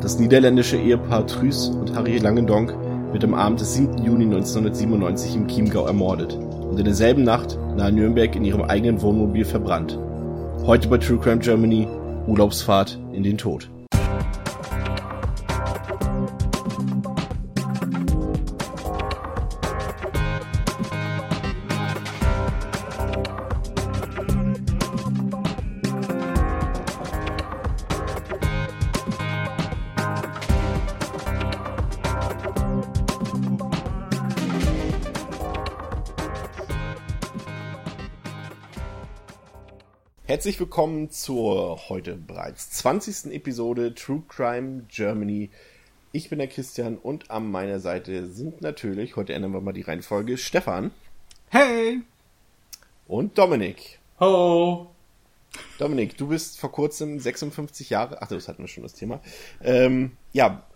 Das niederländische Ehepaar Truus und Harry Langendonk wird am Abend des 7. Juni 1997 im Chiemgau ermordet und in derselben Nacht nahe Nürnberg in ihrem eigenen Wohnmobil verbrannt. Heute bei True Crime Germany Urlaubsfahrt in den Tod. Herzlich willkommen zur heute bereits 20. Episode True Crime Germany. Ich bin der Christian und an meiner Seite sind natürlich, heute ändern wir mal die Reihenfolge, Stefan. Hey! Und Dominik. Ho! Dominik, du bist vor kurzem 56 Jahre, ach, das hatten wir schon das Thema. Ähm, ja,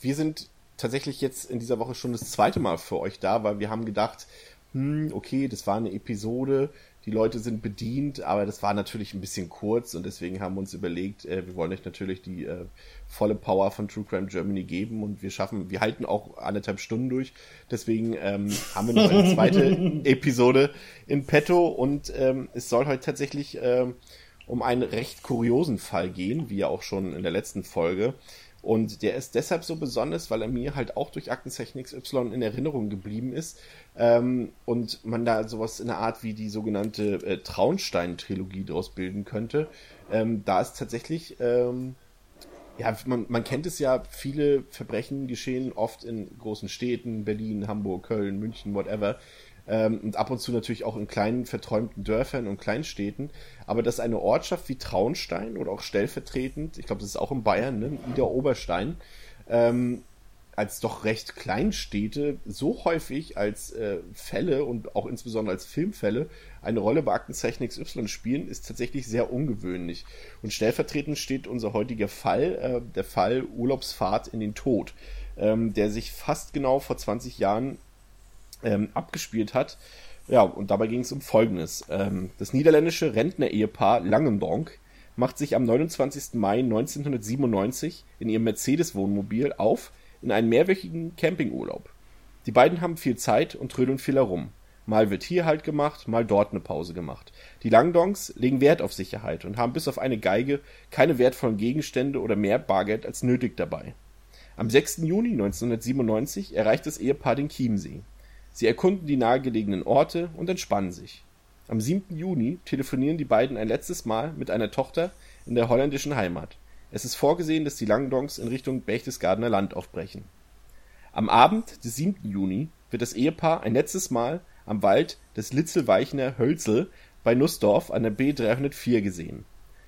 wir sind tatsächlich jetzt in dieser Woche schon das zweite Mal für euch da, weil wir haben gedacht, hm, okay, das war eine Episode, die Leute sind bedient, aber das war natürlich ein bisschen kurz und deswegen haben wir uns überlegt, äh, wir wollen euch natürlich die äh, volle Power von True Crime Germany geben und wir schaffen, wir halten auch anderthalb Stunden durch. Deswegen ähm, haben wir noch eine zweite Episode in petto und ähm, es soll heute tatsächlich ähm, um einen recht kuriosen Fall gehen, wie ja auch schon in der letzten Folge. Und der ist deshalb so besonders, weil er mir halt auch durch Aktenzeichen XY in Erinnerung geblieben ist. Ähm, und man da sowas in der Art wie die sogenannte äh, Traunstein-Trilogie daraus bilden könnte. Ähm, da ist tatsächlich, ähm, ja, man, man kennt es ja, viele Verbrechen geschehen oft in großen Städten, Berlin, Hamburg, Köln, München, whatever. Ähm, und ab und zu natürlich auch in kleinen verträumten Dörfern und Kleinstädten. Aber dass eine Ortschaft wie Traunstein oder auch stellvertretend, ich glaube, das ist auch in Bayern, ne, Ida Oberstein, ähm, als doch recht Kleinstädte so häufig als äh, Fälle und auch insbesondere als Filmfälle eine Rolle bei Aktenzeichen XY spielen, ist tatsächlich sehr ungewöhnlich. Und stellvertretend steht unser heutiger Fall, äh, der Fall Urlaubsfahrt in den Tod, ähm, der sich fast genau vor 20 Jahren ähm, abgespielt hat. Ja, und dabei ging es um Folgendes. Ähm, das niederländische Rentner-Ehepaar Langendonk macht sich am 29. Mai 1997 in ihrem Mercedes-Wohnmobil auf in einen mehrwöchigen Campingurlaub. Die beiden haben viel Zeit und trödeln viel herum. Mal wird hier halt gemacht, mal dort eine Pause gemacht. Die Langdonks legen Wert auf Sicherheit und haben bis auf eine Geige keine wertvollen Gegenstände oder mehr Bargeld als nötig dabei. Am 6. Juni 1997 erreicht das Ehepaar den Chiemsee. Sie erkunden die nahegelegenen Orte und entspannen sich. Am 7. Juni telefonieren die beiden ein letztes Mal mit einer Tochter in der holländischen Heimat. Es ist vorgesehen, dass die Langdonks in Richtung Berchtesgadener Land aufbrechen. Am Abend des 7. Juni wird das Ehepaar ein letztes Mal am Wald des Litzelweichner Hölzel bei Nussdorf an der B 304 gesehen.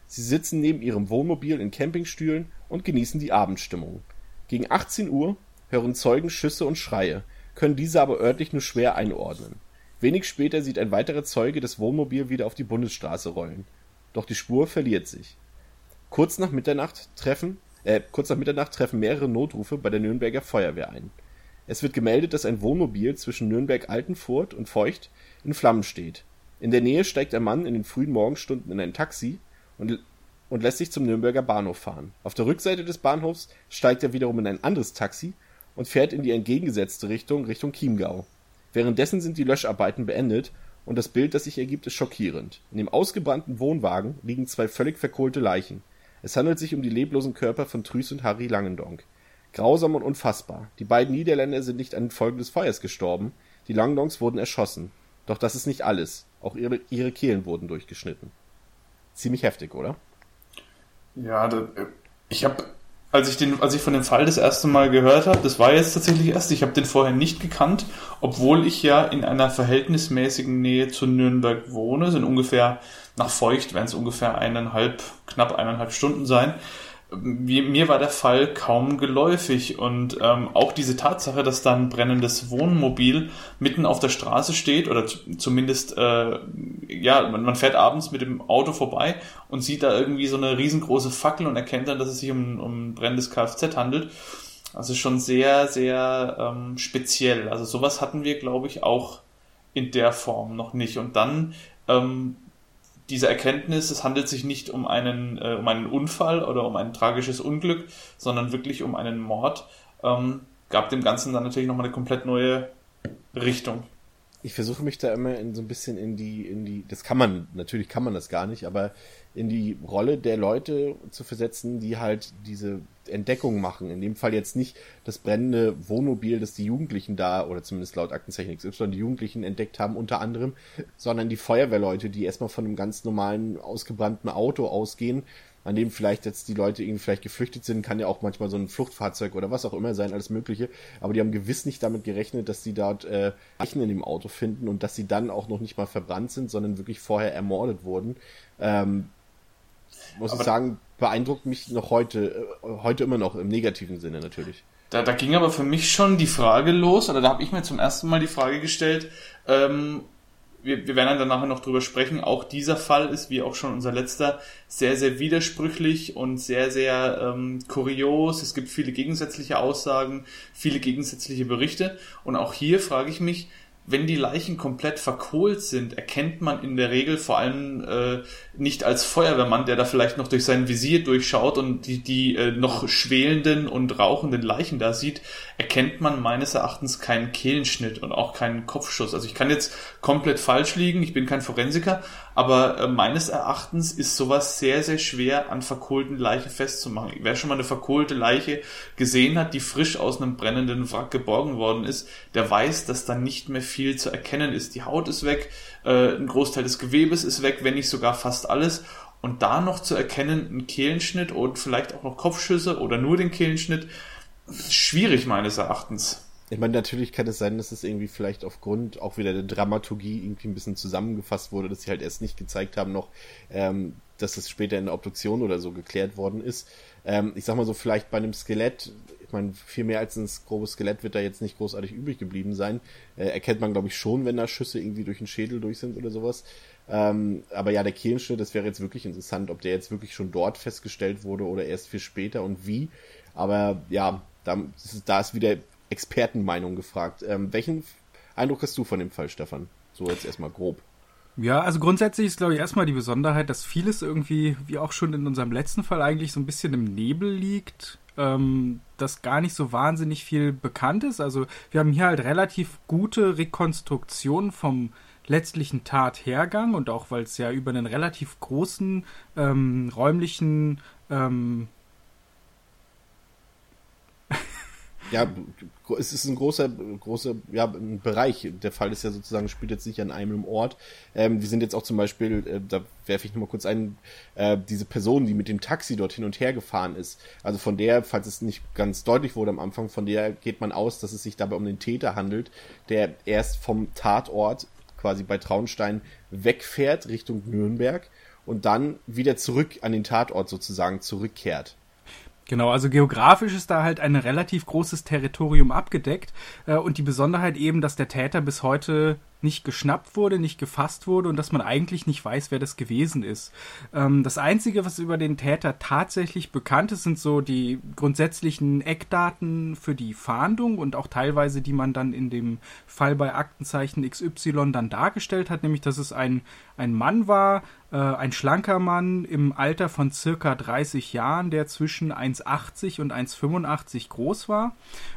Sie sitzen neben ihrem Wohnmobil in Campingstühlen und genießen die Abendstimmung. Gegen 18 Uhr hören Zeugen Schüsse und Schreie, können diese aber örtlich nur schwer einordnen. Wenig später sieht ein weiterer Zeuge das Wohnmobil wieder auf die Bundesstraße rollen. Doch die Spur verliert sich. Kurz nach Mitternacht treffen, äh, kurz nach Mitternacht treffen mehrere Notrufe bei der Nürnberger Feuerwehr ein. Es wird gemeldet, dass ein Wohnmobil zwischen Nürnberg-Altenfurt und Feucht in Flammen steht. In der Nähe steigt ein Mann in den frühen Morgenstunden in ein Taxi und, und lässt sich zum Nürnberger Bahnhof fahren. Auf der Rückseite des Bahnhofs steigt er wiederum in ein anderes Taxi und fährt in die entgegengesetzte Richtung, Richtung Chiemgau. Währenddessen sind die Löscharbeiten beendet und das Bild, das sich ergibt, ist schockierend. In dem ausgebrannten Wohnwagen liegen zwei völlig verkohlte Leichen. Es handelt sich um die leblosen Körper von Trüß und Harry Langendonk. Grausam und unfassbar. Die beiden Niederländer sind nicht an den Folgen des Feuers gestorben. Die Langendonks wurden erschossen. Doch das ist nicht alles. Auch ihre, ihre Kehlen wurden durchgeschnitten. Ziemlich heftig, oder? Ja, das, äh, ich habe als ich, den, als ich von dem Fall das erste Mal gehört habe, das war jetzt tatsächlich erst, ich habe den vorher nicht gekannt, obwohl ich ja in einer verhältnismäßigen Nähe zu Nürnberg wohne, sind ungefähr nach Feucht werden es ungefähr eineinhalb, knapp eineinhalb Stunden sein. Mir war der Fall kaum geläufig und ähm, auch diese Tatsache, dass da ein brennendes Wohnmobil mitten auf der Straße steht oder zumindest, äh, ja, man, man, fährt abends mit dem Auto vorbei und sieht da irgendwie so eine riesengroße Fackel und erkennt dann, dass es sich um, um ein brennendes Kfz handelt. Also schon sehr, sehr ähm, speziell. Also sowas hatten wir, glaube ich, auch in der Form noch nicht. Und dann ähm, diese Erkenntnis, es handelt sich nicht um einen, äh, um einen Unfall oder um ein tragisches Unglück, sondern wirklich um einen Mord, ähm, gab dem Ganzen dann natürlich nochmal eine komplett neue Richtung. Ich versuche mich da immer in so ein bisschen in die, in die, das kann man, natürlich kann man das gar nicht, aber in die Rolle der Leute zu versetzen, die halt diese Entdeckung machen. In dem Fall jetzt nicht das brennende Wohnmobil, das die Jugendlichen da, oder zumindest laut Aktenzeichen XY, die Jugendlichen entdeckt haben, unter anderem, sondern die Feuerwehrleute, die erstmal von einem ganz normalen, ausgebrannten Auto ausgehen, an dem vielleicht jetzt die Leute irgendwie vielleicht geflüchtet sind, kann ja auch manchmal so ein Fluchtfahrzeug oder was auch immer sein, alles Mögliche. Aber die haben gewiss nicht damit gerechnet, dass sie dort äh, Leichen in dem Auto finden und dass sie dann auch noch nicht mal verbrannt sind, sondern wirklich vorher ermordet wurden. Ähm, muss aber ich sagen, beeindruckt mich noch heute, äh, heute immer noch im negativen Sinne natürlich. Da, da ging aber für mich schon die Frage los, oder da habe ich mir zum ersten Mal die Frage gestellt, ähm, wir, wir werden dann nachher noch drüber sprechen, auch dieser Fall ist, wie auch schon unser letzter, sehr, sehr widersprüchlich und sehr, sehr ähm, kurios. Es gibt viele gegensätzliche Aussagen, viele gegensätzliche Berichte. Und auch hier frage ich mich, wenn die Leichen komplett verkohlt sind, erkennt man in der Regel vor allem äh, nicht als Feuerwehrmann, der da vielleicht noch durch sein Visier durchschaut und die, die äh, noch schwelenden und rauchenden Leichen da sieht, erkennt man meines Erachtens keinen Kehlenschnitt und auch keinen Kopfschuss. Also ich kann jetzt komplett falsch liegen, ich bin kein Forensiker, aber äh, meines Erachtens ist sowas sehr, sehr schwer an verkohlten Leichen festzumachen. Wer schon mal eine verkohlte Leiche gesehen hat, die frisch aus einem brennenden Wrack geborgen worden ist, der weiß, dass da nicht mehr viel zu erkennen ist. Die Haut ist weg, äh, ein Großteil des Gewebes ist weg, wenn nicht sogar fast alles. Und da noch zu erkennen, ein Kehlenschnitt und vielleicht auch noch Kopfschüsse oder nur den Kehlenschnitt, schwierig meines Erachtens. Ich meine, natürlich kann es sein, dass es irgendwie vielleicht aufgrund auch wieder der Dramaturgie irgendwie ein bisschen zusammengefasst wurde, dass sie halt erst nicht gezeigt haben noch, ähm, dass es später in der Obduktion oder so geklärt worden ist. Ähm, ich sag mal so, vielleicht bei einem Skelett, ich meine, viel mehr als ein grobes Skelett wird da jetzt nicht großartig übrig geblieben sein. Äh, erkennt man, glaube ich, schon, wenn da Schüsse irgendwie durch den Schädel durch sind oder sowas. Ähm, aber ja, der Kehlenschnitt, das wäre jetzt wirklich interessant, ob der jetzt wirklich schon dort festgestellt wurde oder erst viel später und wie. Aber ja, da, da ist wieder Expertenmeinung gefragt. Ähm, welchen Eindruck hast du von dem Fall, Stefan? So jetzt erstmal grob. Ja, also grundsätzlich ist, glaube ich, erstmal die Besonderheit, dass vieles irgendwie, wie auch schon in unserem letzten Fall, eigentlich so ein bisschen im Nebel liegt. Ähm, dass gar nicht so wahnsinnig viel bekannt ist. Also wir haben hier halt relativ gute Rekonstruktionen vom letztlichen Tathergang und auch weil es ja über einen relativ großen ähm, räumlichen ähm, ja, es ist ein großer, großer ja, Bereich. Der Fall ist ja sozusagen, spielt jetzt nicht an einem Ort. Ähm, wir sind jetzt auch zum Beispiel, äh, da werfe ich nochmal kurz ein, äh, diese Person, die mit dem Taxi dort hin und her gefahren ist. Also von der, falls es nicht ganz deutlich wurde am Anfang, von der geht man aus, dass es sich dabei um den Täter handelt, der erst vom Tatort quasi bei Traunstein wegfährt Richtung Nürnberg und dann wieder zurück an den Tatort sozusagen zurückkehrt. Genau, also geografisch ist da halt ein relativ großes Territorium abgedeckt äh, und die Besonderheit eben, dass der Täter bis heute nicht geschnappt wurde, nicht gefasst wurde und dass man eigentlich nicht weiß, wer das gewesen ist. Ähm, das Einzige, was über den Täter tatsächlich bekannt ist, sind so die grundsätzlichen Eckdaten für die Fahndung und auch teilweise, die man dann in dem Fall bei Aktenzeichen XY dann dargestellt hat, nämlich dass es ein, ein Mann war, äh, ein schlanker Mann im Alter von circa 30 Jahren, der zwischen 1,80 und 1,85 groß war,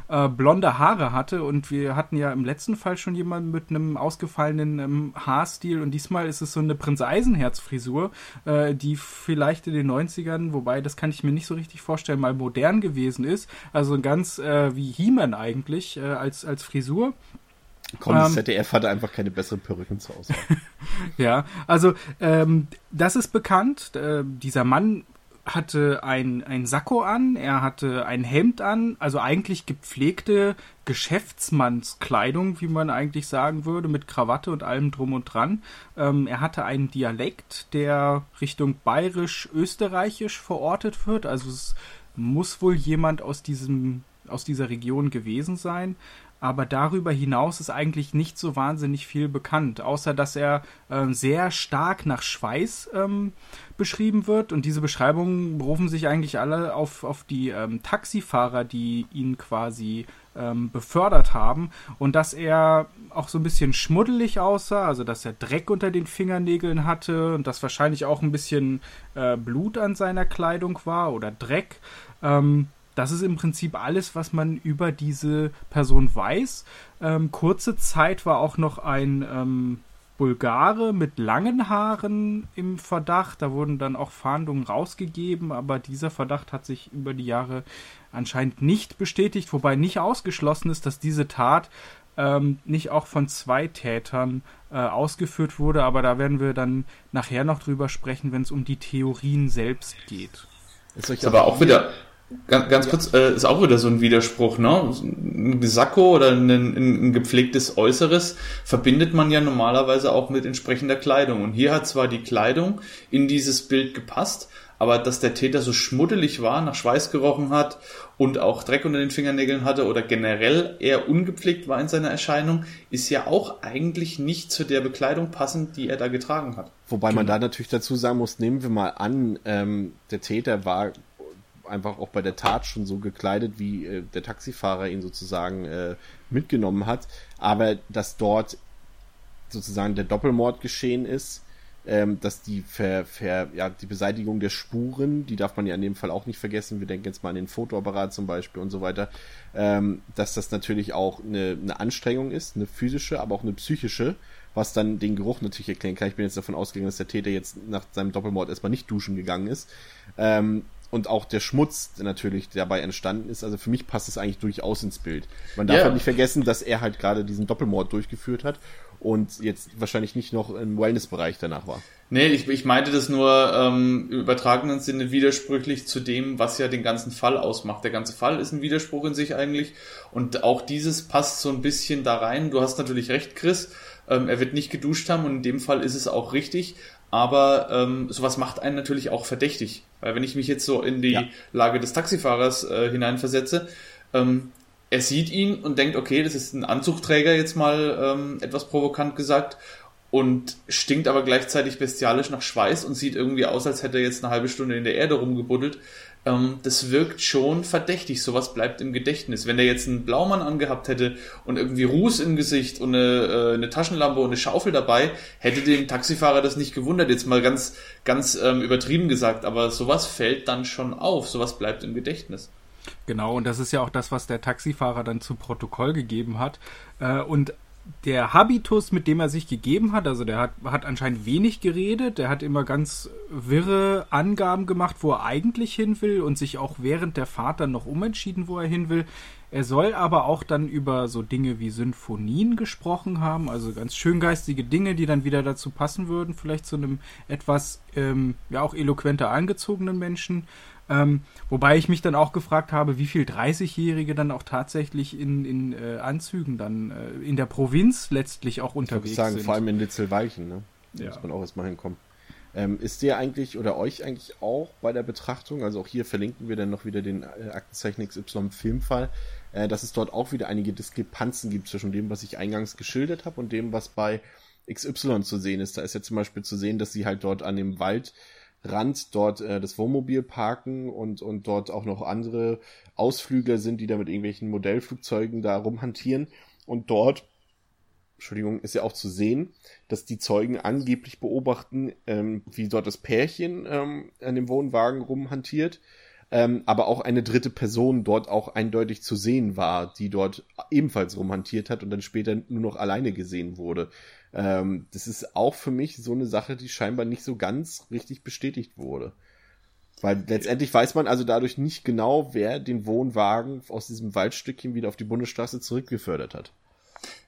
äh, blonde Haare hatte und wir hatten ja im letzten Fall schon jemanden mit einem aus ausgefallenen ähm, Haarstil und diesmal ist es so eine Prinz Eisenherz Frisur, äh, die vielleicht in den 90ern, wobei das kann ich mir nicht so richtig vorstellen, mal modern gewesen ist. Also ganz äh, wie He-Man eigentlich äh, als, als Frisur. Komm, das ähm, ZDF hatte einfach keine besseren Perücken zu Hause. ja, also ähm, das ist bekannt. Äh, dieser Mann hatte ein, ein Sakko an, er hatte ein Hemd an, also eigentlich gepflegte Geschäftsmannskleidung, wie man eigentlich sagen würde, mit Krawatte und allem drum und dran. Ähm, er hatte einen Dialekt, der Richtung bayerisch-österreichisch verortet wird, also es muss wohl jemand aus diesem aus dieser Region gewesen sein. Aber darüber hinaus ist eigentlich nicht so wahnsinnig viel bekannt, außer dass er äh, sehr stark nach Schweiß ähm, beschrieben wird. Und diese Beschreibungen berufen sich eigentlich alle auf, auf die ähm, Taxifahrer, die ihn quasi ähm, befördert haben. Und dass er auch so ein bisschen schmuddelig aussah, also dass er Dreck unter den Fingernägeln hatte und dass wahrscheinlich auch ein bisschen äh, Blut an seiner Kleidung war oder Dreck. Ähm, das ist im Prinzip alles, was man über diese Person weiß. Ähm, kurze Zeit war auch noch ein ähm, Bulgare mit langen Haaren im Verdacht. Da wurden dann auch Fahndungen rausgegeben, aber dieser Verdacht hat sich über die Jahre anscheinend nicht bestätigt, wobei nicht ausgeschlossen ist, dass diese Tat ähm, nicht auch von zwei Tätern äh, ausgeführt wurde, aber da werden wir dann nachher noch drüber sprechen, wenn es um die Theorien selbst geht. Ist, ist aber auch wieder, Ganz, ganz ja. kurz, äh, ist auch wieder so ein Widerspruch, ne? Ein Sakko oder ein, ein, ein, gepflegtes Äußeres verbindet man ja normalerweise auch mit entsprechender Kleidung. Und hier hat zwar die Kleidung in dieses Bild gepasst, aber dass der Täter so schmuddelig war, nach Schweiß gerochen hat und auch Dreck unter den Fingernägeln hatte oder generell eher ungepflegt war in seiner Erscheinung, ist ja auch eigentlich nicht zu der Bekleidung passend, die er da getragen hat. Wobei man da natürlich dazu sagen muss, nehmen wir mal an, ähm, der Täter war einfach auch bei der Tat schon so gekleidet, wie äh, der Taxifahrer ihn sozusagen äh, mitgenommen hat, aber dass dort sozusagen der Doppelmord geschehen ist, ähm, dass die, Ver, Ver, ja, die Beseitigung der Spuren, die darf man ja in dem Fall auch nicht vergessen, wir denken jetzt mal an den Fotoapparat zum Beispiel und so weiter, ähm, dass das natürlich auch eine, eine Anstrengung ist, eine physische, aber auch eine psychische, was dann den Geruch natürlich erklären kann. Ich bin jetzt davon ausgegangen, dass der Täter jetzt nach seinem Doppelmord erstmal nicht duschen gegangen ist. Ähm, und auch der Schmutz der natürlich dabei entstanden ist. Also für mich passt es eigentlich durchaus ins Bild. Man darf yeah. halt nicht vergessen, dass er halt gerade diesen Doppelmord durchgeführt hat und jetzt wahrscheinlich nicht noch im Wellnessbereich danach war. Nee, ich, ich meinte das nur ähm, im übertragenen Sinne widersprüchlich zu dem, was ja den ganzen Fall ausmacht. Der ganze Fall ist ein Widerspruch in sich eigentlich und auch dieses passt so ein bisschen da rein. Du hast natürlich recht, Chris. Ähm, er wird nicht geduscht haben und in dem Fall ist es auch richtig. Aber ähm, sowas macht einen natürlich auch verdächtig. Weil wenn ich mich jetzt so in die ja. Lage des Taxifahrers äh, hineinversetze, ähm, er sieht ihn und denkt, okay, das ist ein Anzugträger, jetzt mal ähm, etwas provokant gesagt, und stinkt aber gleichzeitig bestialisch nach Schweiß und sieht irgendwie aus, als hätte er jetzt eine halbe Stunde in der Erde rumgebuddelt ähm, das wirkt schon verdächtig. Sowas bleibt im Gedächtnis. Wenn er jetzt einen Blaumann angehabt hätte und irgendwie Ruß im Gesicht und eine, äh, eine Taschenlampe und eine Schaufel dabei, hätte dem Taxifahrer das nicht gewundert. Jetzt mal ganz, ganz ähm, übertrieben gesagt, aber sowas fällt dann schon auf. Sowas bleibt im Gedächtnis. Genau, und das ist ja auch das, was der Taxifahrer dann zu Protokoll gegeben hat. Äh, und der Habitus, mit dem er sich gegeben hat, also der hat, hat anscheinend wenig geredet, der hat immer ganz wirre Angaben gemacht, wo er eigentlich hin will und sich auch während der Fahrt dann noch umentschieden, wo er hin will. Er soll aber auch dann über so Dinge wie Symphonien gesprochen haben, also ganz schöngeistige Dinge, die dann wieder dazu passen würden, vielleicht zu einem etwas, ähm, ja auch eloquenter angezogenen Menschen. Ähm, wobei ich mich dann auch gefragt habe, wie viel 30-Jährige dann auch tatsächlich in, in äh, Anzügen dann äh, in der Provinz letztlich auch unterwegs ich sagen, sind. Vor allem in Litzelweichen, ne? Da ja. muss man auch erstmal hinkommen. Ähm, ist dir eigentlich oder euch eigentlich auch bei der Betrachtung, also auch hier verlinken wir dann noch wieder den äh, Aktenzeichen XY Filmfall, äh, dass es dort auch wieder einige Diskrepanzen gibt zwischen dem, was ich eingangs geschildert habe und dem, was bei XY zu sehen ist. Da ist ja zum Beispiel zu sehen, dass sie halt dort an dem Wald Rand dort äh, das Wohnmobil parken und, und dort auch noch andere Ausflügler sind, die da mit irgendwelchen Modellflugzeugen da rumhantieren. Und dort, Entschuldigung, ist ja auch zu sehen, dass die Zeugen angeblich beobachten, ähm, wie dort das Pärchen ähm, an dem Wohnwagen rumhantiert. Ähm, aber auch eine dritte Person dort auch eindeutig zu sehen war, die dort ebenfalls rumhantiert hat und dann später nur noch alleine gesehen wurde. Ähm, das ist auch für mich so eine Sache, die scheinbar nicht so ganz richtig bestätigt wurde. Weil letztendlich weiß man also dadurch nicht genau, wer den Wohnwagen aus diesem Waldstückchen wieder auf die Bundesstraße zurückgefördert hat.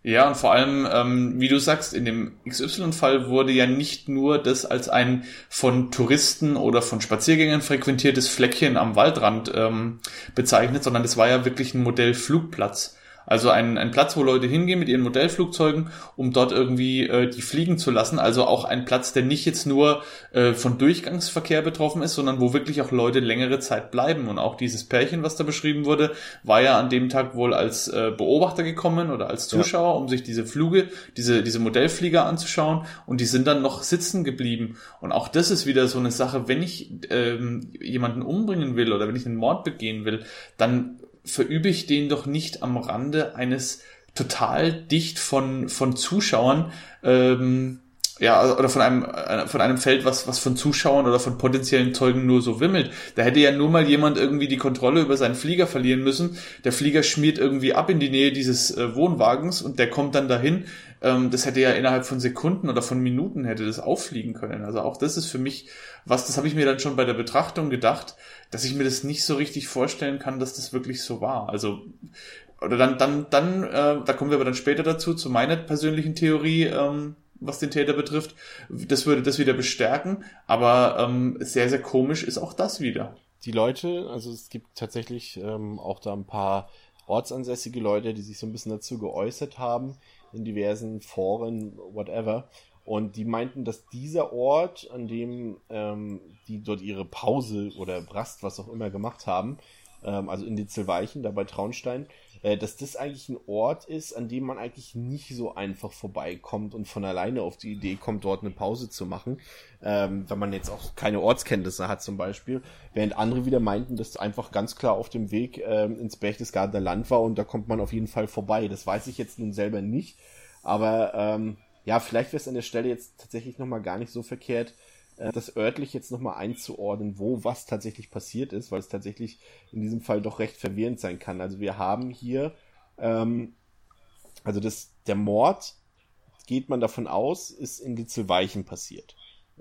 Ja, und vor allem, ähm, wie du sagst, in dem XY-Fall wurde ja nicht nur das als ein von Touristen oder von Spaziergängern frequentiertes Fleckchen am Waldrand ähm, bezeichnet, sondern es war ja wirklich ein Modellflugplatz. Also ein, ein Platz, wo Leute hingehen mit ihren Modellflugzeugen, um dort irgendwie äh, die fliegen zu lassen. Also auch ein Platz, der nicht jetzt nur äh, von Durchgangsverkehr betroffen ist, sondern wo wirklich auch Leute längere Zeit bleiben. Und auch dieses Pärchen, was da beschrieben wurde, war ja an dem Tag wohl als äh, Beobachter gekommen oder als Zuschauer, ja. um sich diese Flüge, diese, diese Modellflieger anzuschauen. Und die sind dann noch sitzen geblieben. Und auch das ist wieder so eine Sache, wenn ich ähm, jemanden umbringen will oder wenn ich einen Mord begehen will, dann verübe ich den doch nicht am Rande eines total dicht von, von Zuschauern, ähm, ja, oder von einem, äh, von einem Feld, was, was von Zuschauern oder von potenziellen Zeugen nur so wimmelt. Da hätte ja nur mal jemand irgendwie die Kontrolle über seinen Flieger verlieren müssen. Der Flieger schmiert irgendwie ab in die Nähe dieses äh, Wohnwagens und der kommt dann dahin. Ähm, das hätte ja innerhalb von Sekunden oder von Minuten hätte das auffliegen können. Also auch das ist für mich was, das habe ich mir dann schon bei der Betrachtung gedacht, dass ich mir das nicht so richtig vorstellen kann, dass das wirklich so war. Also oder dann, dann, dann, äh, da kommen wir aber dann später dazu, zu meiner persönlichen Theorie, ähm, was den Täter betrifft. Das würde das wieder bestärken, aber ähm, sehr, sehr komisch ist auch das wieder. Die Leute, also es gibt tatsächlich ähm, auch da ein paar ortsansässige Leute, die sich so ein bisschen dazu geäußert haben, in diversen Foren, whatever. Und die meinten, dass dieser Ort, an dem ähm, die dort ihre Pause oder Rast, was auch immer gemacht haben, ähm, also in Ditzelweichen, da bei Traunstein, dass das eigentlich ein Ort ist, an dem man eigentlich nicht so einfach vorbeikommt und von alleine auf die Idee kommt, dort eine Pause zu machen, ähm, wenn man jetzt auch keine Ortskenntnisse hat zum Beispiel, während andere wieder meinten, dass einfach ganz klar auf dem Weg ähm, ins Berchtesgadener Land war und da kommt man auf jeden Fall vorbei. Das weiß ich jetzt nun selber nicht, aber ähm, ja, vielleicht wäre es an der Stelle jetzt tatsächlich nochmal gar nicht so verkehrt, äh, das örtlich jetzt nochmal einzuordnen, wo was tatsächlich passiert ist, weil es tatsächlich in diesem Fall doch recht verwirrend sein kann. Also wir haben hier, ähm, also das, der Mord, geht man davon aus, ist in Litzelweichen passiert,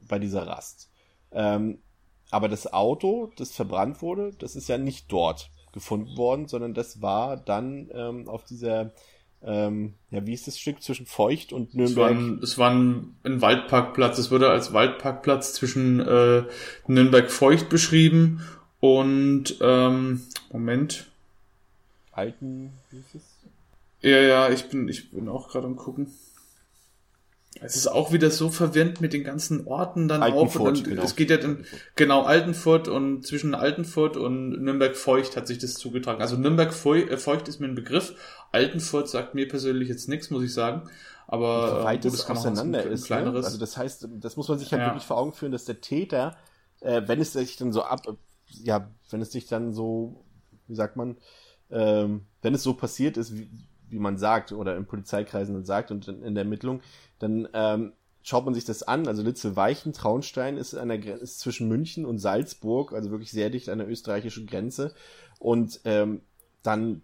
bei dieser Rast. Ähm, aber das Auto, das verbrannt wurde, das ist ja nicht dort gefunden worden, sondern das war dann ähm, auf dieser ähm, ja, wie ist das Stück zwischen Feucht und Nürnberg? Es war ein, es war ein, ein Waldparkplatz. Es wurde als Waldparkplatz zwischen äh, Nürnberg-Feucht beschrieben und ähm, Moment. Alten, wie ist es? Ja, ja, ich bin, ich bin auch gerade am gucken. Es ist auch wieder so verwirrend mit den ganzen Orten dann Altenfurt, auch. Und genau. Es geht ja dann, genau, Altenfurt und zwischen Altenfurt und Nürnberg-Feucht hat sich das zugetragen. Also Nürnberg-Feucht ist mir ein Begriff. Altenfurt sagt mir persönlich jetzt nichts, muss ich sagen. Aber wie weit äh, das auseinander ist. Ne? Kleineres. Ne? Also das heißt, das muss man sich halt ja. wirklich vor Augen führen, dass der Täter, äh, wenn es sich dann so ab, ja, wenn es sich dann so, wie sagt man, ähm, wenn es so passiert ist, wie, wie man sagt oder in Polizeikreisen dann sagt und in, in der Ermittlung, dann ähm, schaut man sich das an. Also Litzel-Weichen, Traunstein ist, an der, ist zwischen München und Salzburg, also wirklich sehr dicht an der österreichischen Grenze. Und ähm, dann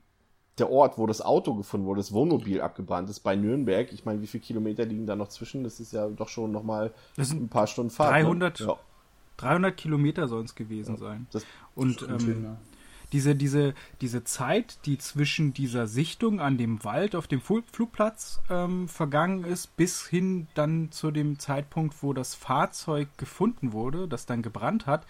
der Ort, wo das Auto gefunden wurde, das Wohnmobil abgebrannt ist, bei Nürnberg. Ich meine, wie viele Kilometer liegen da noch zwischen? Das ist ja doch schon nochmal ein paar Stunden Fahrt. 300, ne? ja. 300 Kilometer sollen es gewesen ja, sein. Und ähm, diese, diese, diese Zeit, die zwischen dieser Sichtung an dem Wald auf dem Flugplatz ähm, vergangen ist, bis hin dann zu dem Zeitpunkt, wo das Fahrzeug gefunden wurde, das dann gebrannt hat,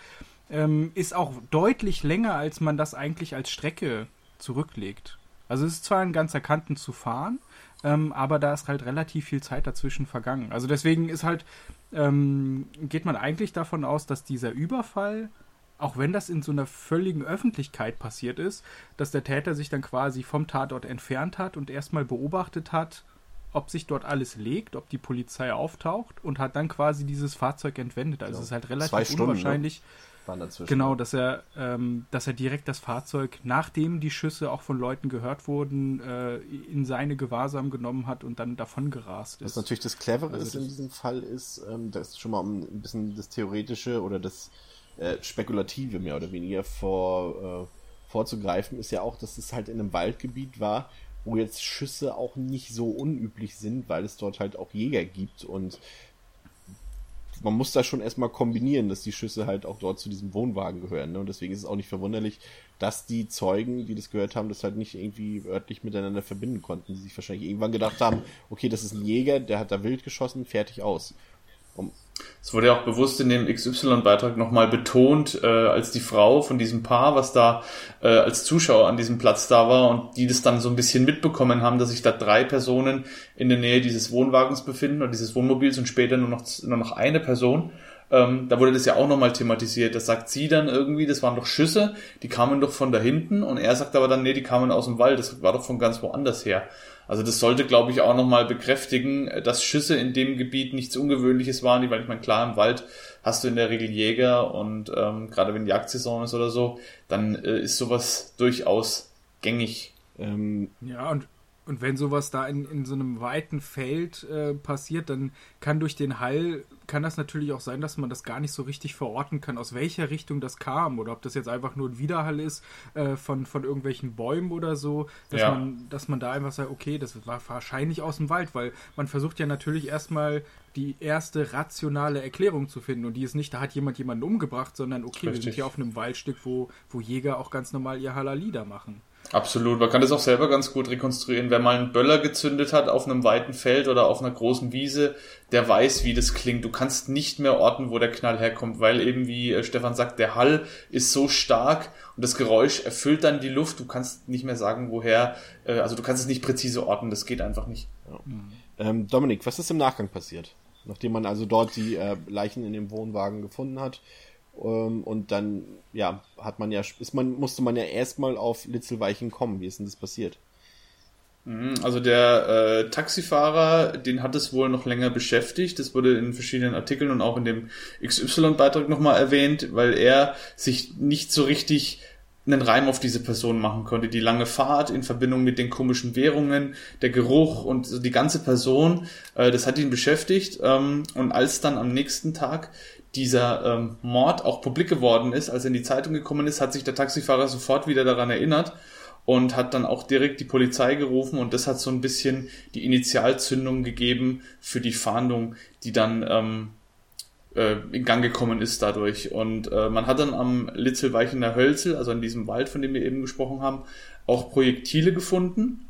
ähm, ist auch deutlich länger, als man das eigentlich als Strecke zurücklegt. Also es ist zwar ein ganzer Kanten zu fahren, ähm, aber da ist halt relativ viel Zeit dazwischen vergangen. Also deswegen ist halt, ähm, geht man eigentlich davon aus, dass dieser Überfall auch wenn das in so einer völligen Öffentlichkeit passiert ist, dass der Täter sich dann quasi vom Tatort entfernt hat und erstmal beobachtet hat, ob sich dort alles legt, ob die Polizei auftaucht und hat dann quasi dieses Fahrzeug entwendet. Also ja, es ist halt relativ Stunden, ne? unwahrscheinlich. Ne? Genau, dass er, ähm, dass er direkt das Fahrzeug, nachdem die Schüsse auch von Leuten gehört wurden, äh, in seine Gewahrsam genommen hat und dann davon gerast ist. Was natürlich das Clevere also ist in diesem Fall ist, ähm, das schon mal ein bisschen das Theoretische oder das äh, Spekulative mehr oder weniger vor, äh, vorzugreifen, ist ja auch, dass es halt in einem Waldgebiet war, wo jetzt Schüsse auch nicht so unüblich sind, weil es dort halt auch Jäger gibt und man muss da schon erstmal kombinieren, dass die Schüsse halt auch dort zu diesem Wohnwagen gehören. Ne? Und deswegen ist es auch nicht verwunderlich, dass die Zeugen, die das gehört haben, das halt nicht irgendwie örtlich miteinander verbinden konnten. Die sich wahrscheinlich irgendwann gedacht haben, okay, das ist ein Jäger, der hat da wild geschossen, fertig aus. Es wurde ja auch bewusst in dem XY-Beitrag nochmal betont, äh, als die Frau von diesem Paar, was da äh, als Zuschauer an diesem Platz da war und die das dann so ein bisschen mitbekommen haben, dass sich da drei Personen in der Nähe dieses Wohnwagens befinden oder dieses Wohnmobils und später nur noch, nur noch eine Person. Ähm, da wurde das ja auch nochmal thematisiert. Das sagt sie dann irgendwie, das waren doch Schüsse, die kamen doch von da hinten und er sagt aber dann, nee, die kamen aus dem Wald, das war doch von ganz woanders her. Also das sollte, glaube ich, auch nochmal bekräftigen, dass Schüsse in dem Gebiet nichts Ungewöhnliches waren, weil ich meine, klar, im Wald hast du in der Regel Jäger und ähm, gerade wenn Jagdsaison ist oder so, dann äh, ist sowas durchaus gängig. Ähm, ja, und und wenn sowas da in, in so einem weiten Feld äh, passiert, dann kann durch den Hall, kann das natürlich auch sein, dass man das gar nicht so richtig verorten kann, aus welcher Richtung das kam oder ob das jetzt einfach nur ein Widerhall ist äh, von, von irgendwelchen Bäumen oder so, dass, ja. man, dass man da einfach sagt, okay, das war wahrscheinlich aus dem Wald, weil man versucht ja natürlich erstmal die erste rationale Erklärung zu finden und die ist nicht, da hat jemand jemanden umgebracht, sondern okay, richtig. wir sind hier auf einem Waldstück, wo, wo Jäger auch ganz normal ihr Halali da machen. Absolut, man kann das auch selber ganz gut rekonstruieren. Wer mal einen Böller gezündet hat auf einem weiten Feld oder auf einer großen Wiese, der weiß, wie das klingt. Du kannst nicht mehr orten, wo der Knall herkommt, weil eben, wie äh, Stefan sagt, der Hall ist so stark und das Geräusch erfüllt dann die Luft. Du kannst nicht mehr sagen, woher, äh, also du kannst es nicht präzise orten, das geht einfach nicht. Ja. Ähm, Dominik, was ist im Nachgang passiert? Nachdem man also dort die äh, Leichen in dem Wohnwagen gefunden hat und dann, ja, hat man ja, ist man, musste man ja erstmal auf Litzelweichen kommen. Wie ist denn das passiert? Mhm, also der äh, Taxifahrer, den hat es wohl noch länger beschäftigt. Das wurde in verschiedenen Artikeln und auch in dem XY-Beitrag nochmal erwähnt, weil er sich nicht so richtig einen Reim auf diese Person machen konnte. Die lange Fahrt in Verbindung mit den komischen Währungen, der Geruch und die ganze Person, äh, das hat ihn beschäftigt. Ähm, und als dann am nächsten Tag dieser ähm, Mord auch publik geworden ist, als er in die Zeitung gekommen ist, hat sich der Taxifahrer sofort wieder daran erinnert und hat dann auch direkt die Polizei gerufen und das hat so ein bisschen die Initialzündung gegeben für die Fahndung, die dann ähm, äh, in Gang gekommen ist dadurch. Und äh, man hat dann am Litzelweichener Hölzel, also in diesem Wald, von dem wir eben gesprochen haben, auch Projektile gefunden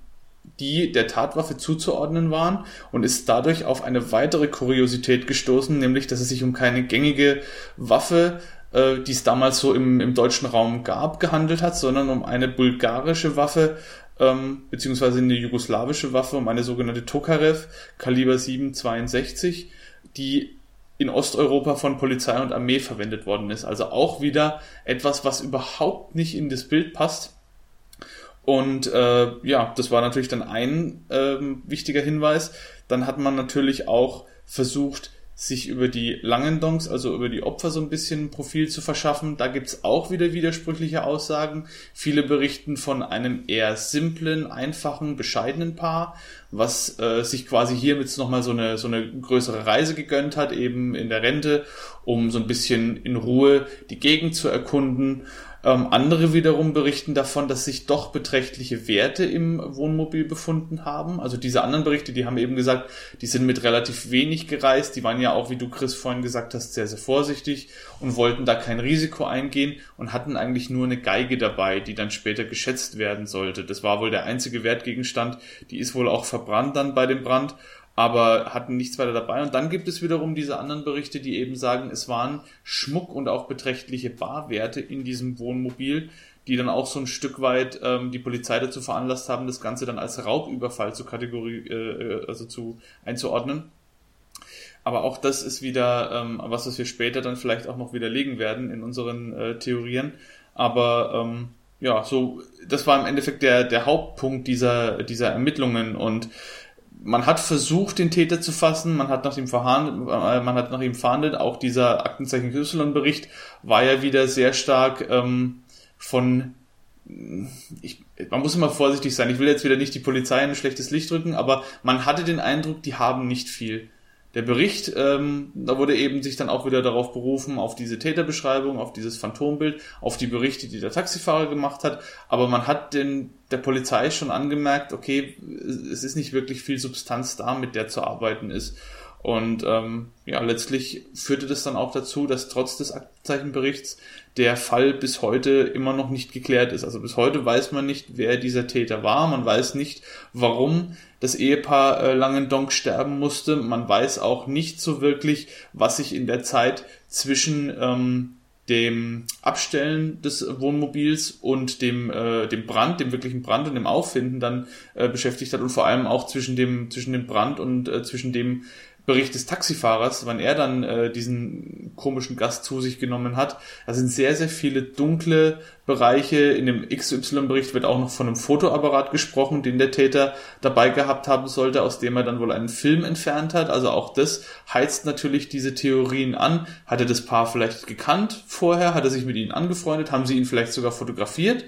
die der Tatwaffe zuzuordnen waren und ist dadurch auf eine weitere Kuriosität gestoßen, nämlich dass es sich um keine gängige Waffe, äh, die es damals so im, im deutschen Raum gab, gehandelt hat, sondern um eine bulgarische Waffe, ähm, beziehungsweise eine jugoslawische Waffe, um eine sogenannte Tokarev, Kaliber 762, die in Osteuropa von Polizei und Armee verwendet worden ist. Also auch wieder etwas, was überhaupt nicht in das Bild passt und äh, ja, das war natürlich dann ein ähm, wichtiger Hinweis. Dann hat man natürlich auch versucht, sich über die Langendongs, also über die Opfer so ein bisschen ein Profil zu verschaffen. Da gibt's auch wieder widersprüchliche Aussagen. Viele berichten von einem eher simplen, einfachen, bescheidenen Paar, was äh, sich quasi hier hiermit nochmal so eine, so eine größere Reise gegönnt hat, eben in der Rente, um so ein bisschen in Ruhe die Gegend zu erkunden. Ähm, andere wiederum berichten davon, dass sich doch beträchtliche Werte im Wohnmobil befunden haben. Also diese anderen Berichte, die haben eben gesagt, die sind mit relativ wenig gereist. Die waren ja auch, wie du Chris vorhin gesagt hast, sehr, sehr vorsichtig und wollten da kein Risiko eingehen und hatten eigentlich nur eine Geige dabei, die dann später geschätzt werden sollte. Das war wohl der einzige Wertgegenstand. Die ist wohl auch verbrannt dann bei dem Brand aber hatten nichts weiter dabei. Und dann gibt es wiederum diese anderen Berichte, die eben sagen, es waren Schmuck und auch beträchtliche Barwerte in diesem Wohnmobil, die dann auch so ein Stück weit ähm, die Polizei dazu veranlasst haben, das Ganze dann als Raubüberfall zu Kategorie, äh, also zu einzuordnen. Aber auch das ist wieder ähm, was, was wir später dann vielleicht auch noch widerlegen werden in unseren äh, Theorien. Aber ähm, ja, so das war im Endeffekt der der Hauptpunkt dieser dieser Ermittlungen und man hat versucht, den Täter zu fassen, man hat nach ihm verhandelt, äh, man hat nach ihm verhandelt. Auch dieser Aktenzeichen Y-Bericht war ja wieder sehr stark ähm, von ich, man muss immer vorsichtig sein. Ich will jetzt wieder nicht die Polizei in ein schlechtes Licht drücken, aber man hatte den Eindruck, die haben nicht viel der Bericht, ähm, da wurde eben sich dann auch wieder darauf berufen, auf diese Täterbeschreibung, auf dieses Phantombild, auf die Berichte, die der Taxifahrer gemacht hat. Aber man hat den, der Polizei schon angemerkt, okay, es ist nicht wirklich viel Substanz da, mit der zu arbeiten ist. Und ähm, ja, letztlich führte das dann auch dazu, dass trotz des Aktenzeichenberichts der Fall bis heute immer noch nicht geklärt ist. Also bis heute weiß man nicht, wer dieser Täter war. Man weiß nicht, warum das Ehepaar äh, Langendonk sterben musste. Man weiß auch nicht so wirklich, was sich in der Zeit zwischen ähm, dem Abstellen des Wohnmobils und dem, äh, dem Brand, dem wirklichen Brand und dem Auffinden dann äh, beschäftigt hat und vor allem auch zwischen dem, zwischen dem Brand und äh, zwischen dem Bericht des Taxifahrers, wann er dann äh, diesen komischen Gast zu sich genommen hat. Da sind sehr, sehr viele dunkle Bereiche. In dem XY-Bericht wird auch noch von einem Fotoapparat gesprochen, den der Täter dabei gehabt haben sollte, aus dem er dann wohl einen Film entfernt hat. Also auch das heizt natürlich diese Theorien an. Hat er das Paar vielleicht gekannt vorher? Hat er sich mit ihnen angefreundet? Haben sie ihn vielleicht sogar fotografiert?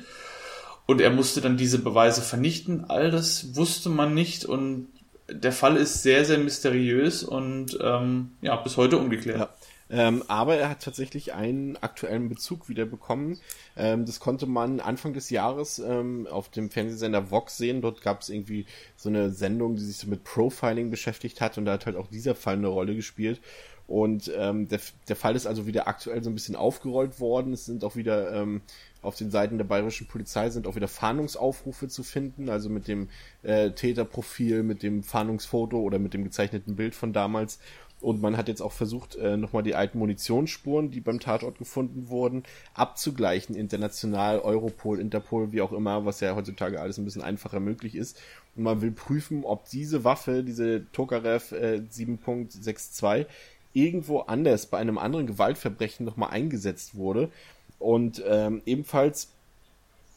Und er musste dann diese Beweise vernichten. All das wusste man nicht und der Fall ist sehr, sehr mysteriös und ähm, ja, bis heute ungeklärt. Ja. Ähm, aber er hat tatsächlich einen aktuellen Bezug wieder bekommen. Ähm, das konnte man Anfang des Jahres ähm, auf dem Fernsehsender Vox sehen. Dort gab es irgendwie so eine Sendung, die sich so mit Profiling beschäftigt hat und da hat halt auch dieser Fall eine Rolle gespielt. Und ähm, der, der Fall ist also wieder aktuell so ein bisschen aufgerollt worden. Es sind auch wieder ähm, auf den Seiten der bayerischen Polizei sind auch wieder Fahndungsaufrufe zu finden, also mit dem äh, Täterprofil, mit dem Fahndungsfoto oder mit dem gezeichneten Bild von damals. Und man hat jetzt auch versucht, äh, nochmal die alten Munitionsspuren, die beim Tatort gefunden wurden, abzugleichen, international, Europol, Interpol, wie auch immer, was ja heutzutage alles ein bisschen einfacher möglich ist. Und man will prüfen, ob diese Waffe, diese Tokarev äh, 7.62, irgendwo anders bei einem anderen Gewaltverbrechen nochmal eingesetzt wurde. Und ähm, ebenfalls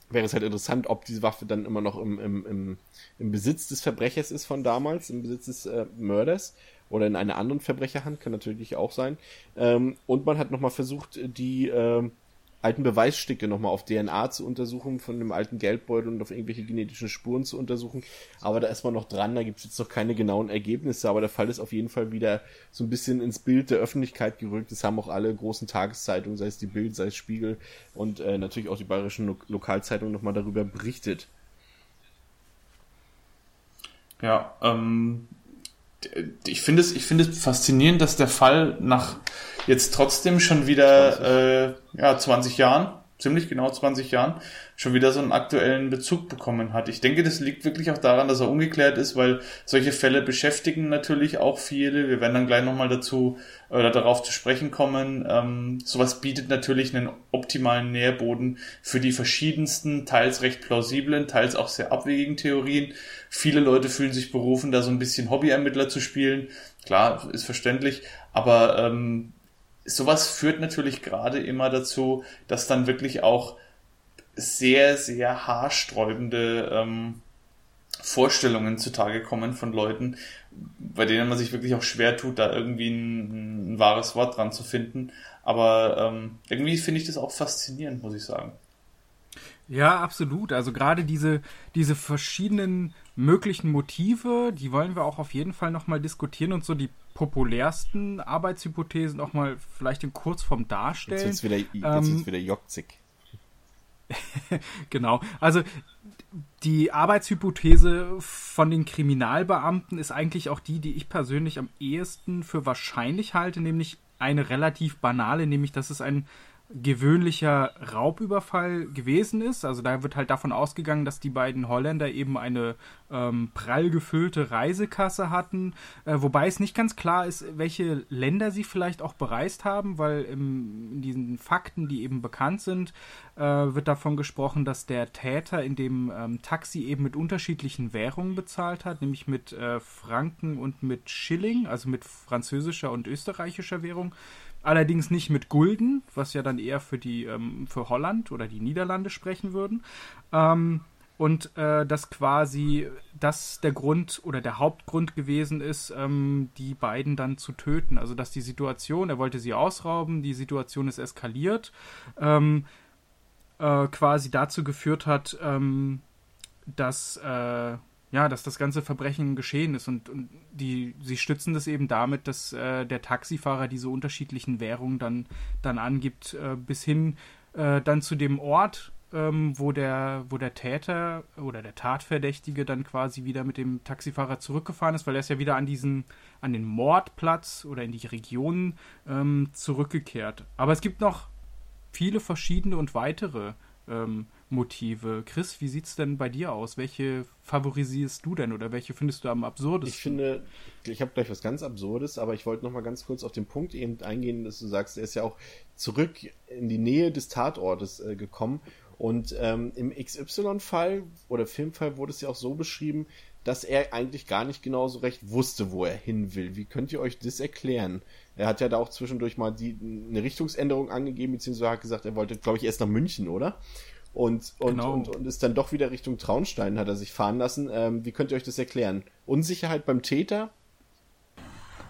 wäre es halt interessant, ob diese Waffe dann immer noch im, im, im, im Besitz des Verbrechers ist von damals, im Besitz des äh, Mörders oder in einer anderen Verbrecherhand, kann natürlich auch sein. Ähm, und man hat nochmal versucht, die ähm, alten Beweisstücke nochmal auf DNA zu untersuchen, von dem alten Geldbeutel und auf irgendwelche genetischen Spuren zu untersuchen. Aber da ist man noch dran, da gibt es jetzt noch keine genauen Ergebnisse, aber der Fall ist auf jeden Fall wieder so ein bisschen ins Bild der Öffentlichkeit gerückt. Das haben auch alle großen Tageszeitungen, sei es die Bild, sei es Spiegel und äh, natürlich auch die bayerischen Lo Lokalzeitungen nochmal darüber berichtet. Ja, ähm, ich finde es, ich finde es faszinierend, dass der Fall nach jetzt trotzdem schon wieder 20. Äh, ja 20 Jahren, ziemlich genau 20 Jahren, schon wieder so einen aktuellen Bezug bekommen hat. Ich denke, das liegt wirklich auch daran, dass er ungeklärt ist, weil solche Fälle beschäftigen natürlich auch viele. Wir werden dann gleich nochmal dazu oder darauf zu sprechen kommen. Ähm, sowas bietet natürlich einen optimalen Nährboden für die verschiedensten, teils recht plausiblen, teils auch sehr abwegigen Theorien. Viele Leute fühlen sich berufen, da so ein bisschen Hobbyermittler zu spielen. Klar, ist verständlich, aber ähm, sowas führt natürlich gerade immer dazu, dass dann wirklich auch sehr, sehr haarsträubende ähm, Vorstellungen zutage kommen von Leuten, bei denen man sich wirklich auch schwer tut, da irgendwie ein, ein wahres Wort dran zu finden. Aber ähm, irgendwie finde ich das auch faszinierend, muss ich sagen. Ja, absolut. Also gerade diese, diese verschiedenen möglichen Motive, die wollen wir auch auf jeden Fall nochmal diskutieren und so die populärsten Arbeitshypothesen auch mal vielleicht in Kurzform darstellen. Jetzt wird wieder, jetzt ähm, wieder jockzig. genau. Also die Arbeitshypothese von den Kriminalbeamten ist eigentlich auch die, die ich persönlich am ehesten für wahrscheinlich halte, nämlich eine relativ banale, nämlich dass es ein gewöhnlicher Raubüberfall gewesen ist. Also da wird halt davon ausgegangen, dass die beiden Holländer eben eine ähm, prall gefüllte Reisekasse hatten, äh, wobei es nicht ganz klar ist, welche Länder sie vielleicht auch bereist haben, weil im, in diesen Fakten, die eben bekannt sind, äh, wird davon gesprochen, dass der Täter in dem ähm, Taxi eben mit unterschiedlichen Währungen bezahlt hat, nämlich mit äh, Franken und mit Schilling, also mit französischer und österreichischer Währung. Allerdings nicht mit Gulden, was ja dann eher für die ähm, für Holland oder die Niederlande sprechen würden. Ähm, und äh, dass quasi das der Grund oder der Hauptgrund gewesen ist, ähm, die beiden dann zu töten. Also dass die Situation, er wollte sie ausrauben, die Situation ist eskaliert, ähm, äh, quasi dazu geführt hat, ähm, dass äh, ja, dass das ganze Verbrechen geschehen ist und, und die, sie stützen das eben damit, dass äh, der Taxifahrer diese unterschiedlichen Währungen dann, dann angibt, äh, bis hin äh, dann zu dem Ort, ähm, wo, der, wo der Täter oder der Tatverdächtige dann quasi wieder mit dem Taxifahrer zurückgefahren ist, weil er ist ja wieder an diesen, an den Mordplatz oder in die Region ähm, zurückgekehrt. Aber es gibt noch viele verschiedene und weitere ähm, Motive. Chris, wie sieht es denn bei dir aus? Welche favorisierst du denn oder welche findest du am absurdesten? Ich finde, ich habe gleich was ganz Absurdes, aber ich wollte noch mal ganz kurz auf den Punkt eben eingehen, dass du sagst, er ist ja auch zurück in die Nähe des Tatortes äh, gekommen und ähm, im XY-Fall oder Filmfall wurde es ja auch so beschrieben, dass er eigentlich gar nicht genau so recht wusste, wo er hin will. Wie könnt ihr euch das erklären? Er hat ja da auch zwischendurch mal die, eine Richtungsänderung angegeben, beziehungsweise hat gesagt, er wollte, glaube ich, erst nach München, oder? Und, und, genau. und, und ist dann doch wieder Richtung Traunstein, hat er sich fahren lassen. Ähm, wie könnt ihr euch das erklären? Unsicherheit beim Täter?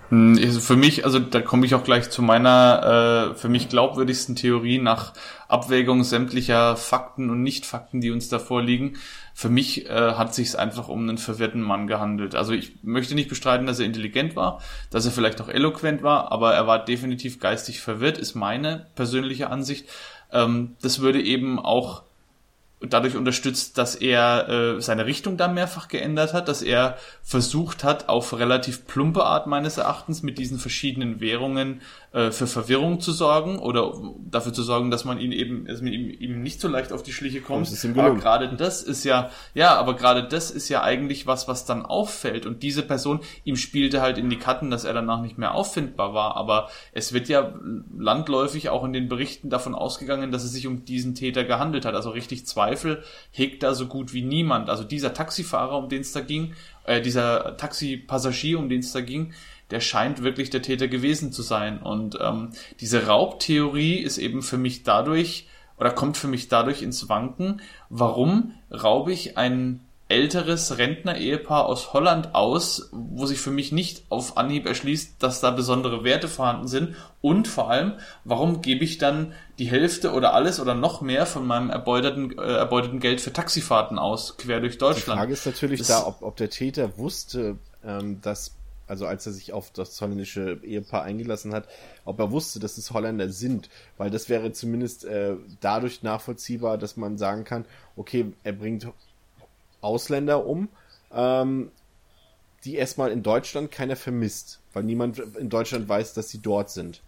Hm, für mich, also da komme ich auch gleich zu meiner äh, für mich glaubwürdigsten Theorie nach Abwägung sämtlicher Fakten und Nicht-Fakten, die uns da vorliegen. Für mich äh, hat sich einfach um einen verwirrten Mann gehandelt. Also ich möchte nicht bestreiten, dass er intelligent war, dass er vielleicht auch eloquent war, aber er war definitiv geistig verwirrt, ist meine persönliche Ansicht. Ähm, das würde eben auch dadurch unterstützt, dass er äh, seine Richtung da mehrfach geändert hat, dass er versucht hat, auf relativ plumpe Art meines Erachtens mit diesen verschiedenen Währungen äh, für Verwirrung zu sorgen oder dafür zu sorgen, dass man ihn eben, dass man ihm, ihm nicht so leicht auf die Schliche kommt. aber gerade das ist ja, ja, aber gerade das ist ja eigentlich was, was dann auffällt. Und diese Person, ihm spielte halt in die Karten, dass er danach nicht mehr auffindbar war. Aber es wird ja landläufig auch in den Berichten davon ausgegangen, dass es sich um diesen Täter gehandelt hat. Also richtig Zweifel hegt da so gut wie niemand. Also dieser Taxifahrer, um den es da ging, äh, dieser Taxipassagier, um den es da ging, der scheint wirklich der Täter gewesen zu sein. Und ähm, diese Raubtheorie ist eben für mich dadurch oder kommt für mich dadurch ins Wanken, warum raube ich ein älteres Rentner-Ehepaar aus Holland aus, wo sich für mich nicht auf Anhieb erschließt, dass da besondere Werte vorhanden sind und vor allem, warum gebe ich dann die Hälfte oder alles oder noch mehr von meinem erbeuteten, äh, erbeuteten Geld für Taxifahrten aus, quer durch Deutschland? Die Frage ist natürlich das da, ob, ob der Täter wusste, ähm, dass also als er sich auf das holländische Ehepaar eingelassen hat, ob er wusste, dass es Holländer sind, weil das wäre zumindest äh, dadurch nachvollziehbar, dass man sagen kann, okay, er bringt Ausländer um, ähm, die erstmal in Deutschland keiner vermisst, weil niemand in Deutschland weiß, dass sie dort sind.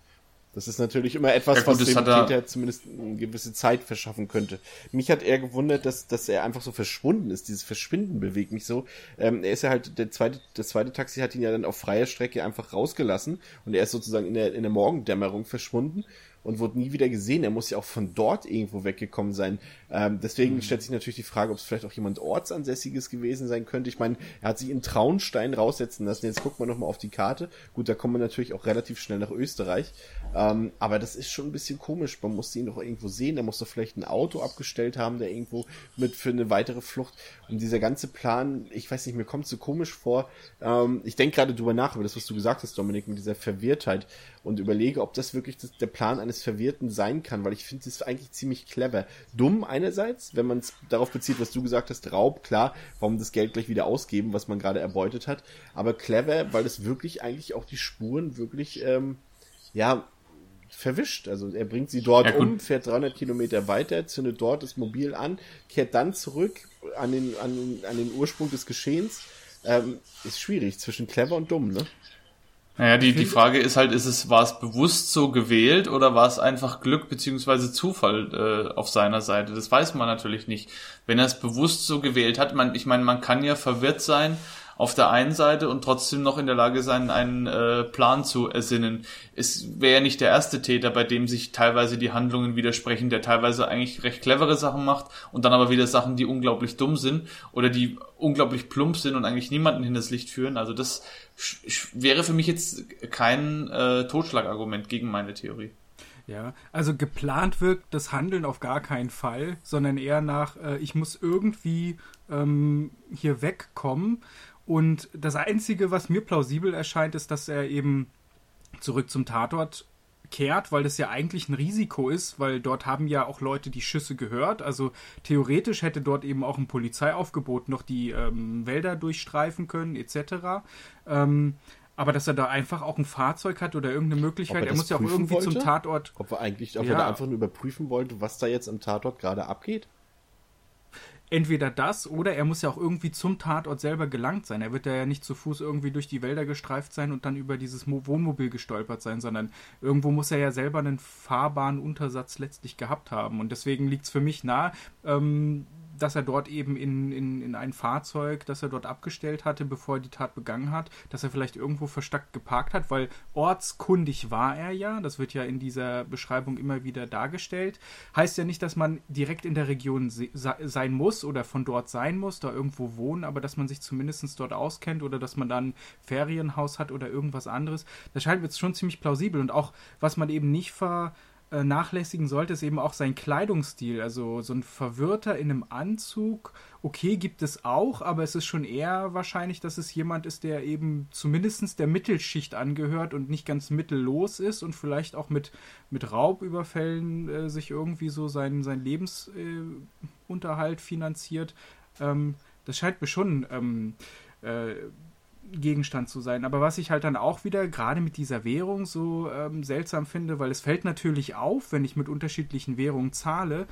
Das ist natürlich immer etwas, ja, gut, was dem Täter zumindest eine gewisse Zeit verschaffen könnte. Mich hat eher gewundert, dass, dass er einfach so verschwunden ist. Dieses Verschwinden bewegt mich so. Ähm, er ist ja halt, der zweite, das zweite Taxi hat ihn ja dann auf freier Strecke einfach rausgelassen und er ist sozusagen in der, in der Morgendämmerung verschwunden und wurde nie wieder gesehen. Er muss ja auch von dort irgendwo weggekommen sein. Ähm, deswegen mhm. stellt sich natürlich die Frage, ob es vielleicht auch jemand Ortsansässiges gewesen sein könnte. Ich meine, er hat sich in Traunstein raussetzen lassen. Jetzt gucken wir nochmal auf die Karte. Gut, da kommen wir natürlich auch relativ schnell nach Österreich. Ähm, aber das ist schon ein bisschen komisch. Man musste ihn doch irgendwo sehen. Er muss doch vielleicht ein Auto abgestellt haben, der irgendwo mit für eine weitere Flucht. Und dieser ganze Plan, ich weiß nicht, mir kommt so komisch vor. Ähm, ich denke gerade drüber nach, über das, was du gesagt hast, Dominik, mit dieser Verwirrtheit und überlege, ob das wirklich das, der Plan eines Verwirrten sein kann, weil ich finde es eigentlich ziemlich clever. Dumm einerseits, wenn man es darauf bezieht, was du gesagt hast, Raub, klar, warum das Geld gleich wieder ausgeben, was man gerade erbeutet hat, aber clever, weil es wirklich eigentlich auch die Spuren wirklich, ähm, ja, verwischt. Also er bringt sie dort ja, um, fährt 300 Kilometer weiter, zündet dort das Mobil an, kehrt dann zurück an den, an, an den Ursprung des Geschehens. Ähm, ist schwierig zwischen clever und dumm, ne? Naja, die, die Frage ist halt, ist es, war es bewusst so gewählt oder war es einfach Glück beziehungsweise Zufall äh, auf seiner Seite? Das weiß man natürlich nicht. Wenn er es bewusst so gewählt hat, man, ich meine, man kann ja verwirrt sein, auf der einen Seite und trotzdem noch in der Lage sein, einen äh, Plan zu ersinnen. Es wäre ja nicht der erste Täter, bei dem sich teilweise die Handlungen widersprechen, der teilweise eigentlich recht clevere Sachen macht und dann aber wieder Sachen, die unglaublich dumm sind oder die unglaublich plump sind und eigentlich niemanden hinters Licht führen. Also das wäre für mich jetzt kein äh, Totschlagargument gegen meine Theorie. Ja, also geplant wirkt das Handeln auf gar keinen Fall, sondern eher nach, äh, ich muss irgendwie ähm, hier wegkommen und das Einzige, was mir plausibel erscheint, ist, dass er eben zurück zum Tatort kehrt, weil das ja eigentlich ein Risiko ist, weil dort haben ja auch Leute die Schüsse gehört. Also theoretisch hätte dort eben auch ein Polizeiaufgebot noch die ähm, Wälder durchstreifen können, etc. Ähm, aber dass er da einfach auch ein Fahrzeug hat oder irgendeine Möglichkeit, er, er muss ja auch irgendwie wollte? zum Tatort. Ob er eigentlich, ob ja. er da einfach nur überprüfen wollte, was da jetzt am Tatort gerade abgeht? Entweder das oder er muss ja auch irgendwie zum Tatort selber gelangt sein. Er wird ja nicht zu Fuß irgendwie durch die Wälder gestreift sein und dann über dieses Wohnmobil gestolpert sein, sondern irgendwo muss er ja selber einen fahrbaren Untersatz letztlich gehabt haben. Und deswegen liegt es für mich nahe, ähm, dass er dort eben in, in, in ein Fahrzeug, das er dort abgestellt hatte, bevor er die Tat begangen hat, dass er vielleicht irgendwo versteckt geparkt hat, weil ortskundig war er ja, das wird ja in dieser Beschreibung immer wieder dargestellt. Heißt ja nicht, dass man direkt in der Region sein muss oder von dort sein muss, da irgendwo wohnen, aber dass man sich zumindest dort auskennt oder dass man dann Ferienhaus hat oder irgendwas anderes. Das scheint mir jetzt schon ziemlich plausibel und auch, was man eben nicht ver nachlässigen sollte, ist eben auch sein Kleidungsstil. Also so ein Verwirrter in einem Anzug, okay, gibt es auch, aber es ist schon eher wahrscheinlich, dass es jemand ist, der eben zumindest der Mittelschicht angehört und nicht ganz mittellos ist und vielleicht auch mit, mit Raubüberfällen äh, sich irgendwie so seinen sein Lebensunterhalt äh, finanziert. Ähm, das scheint mir schon ähm, äh, Gegenstand zu sein. Aber was ich halt dann auch wieder gerade mit dieser Währung so ähm, seltsam finde, weil es fällt natürlich auf, wenn ich mit unterschiedlichen Währungen zahle.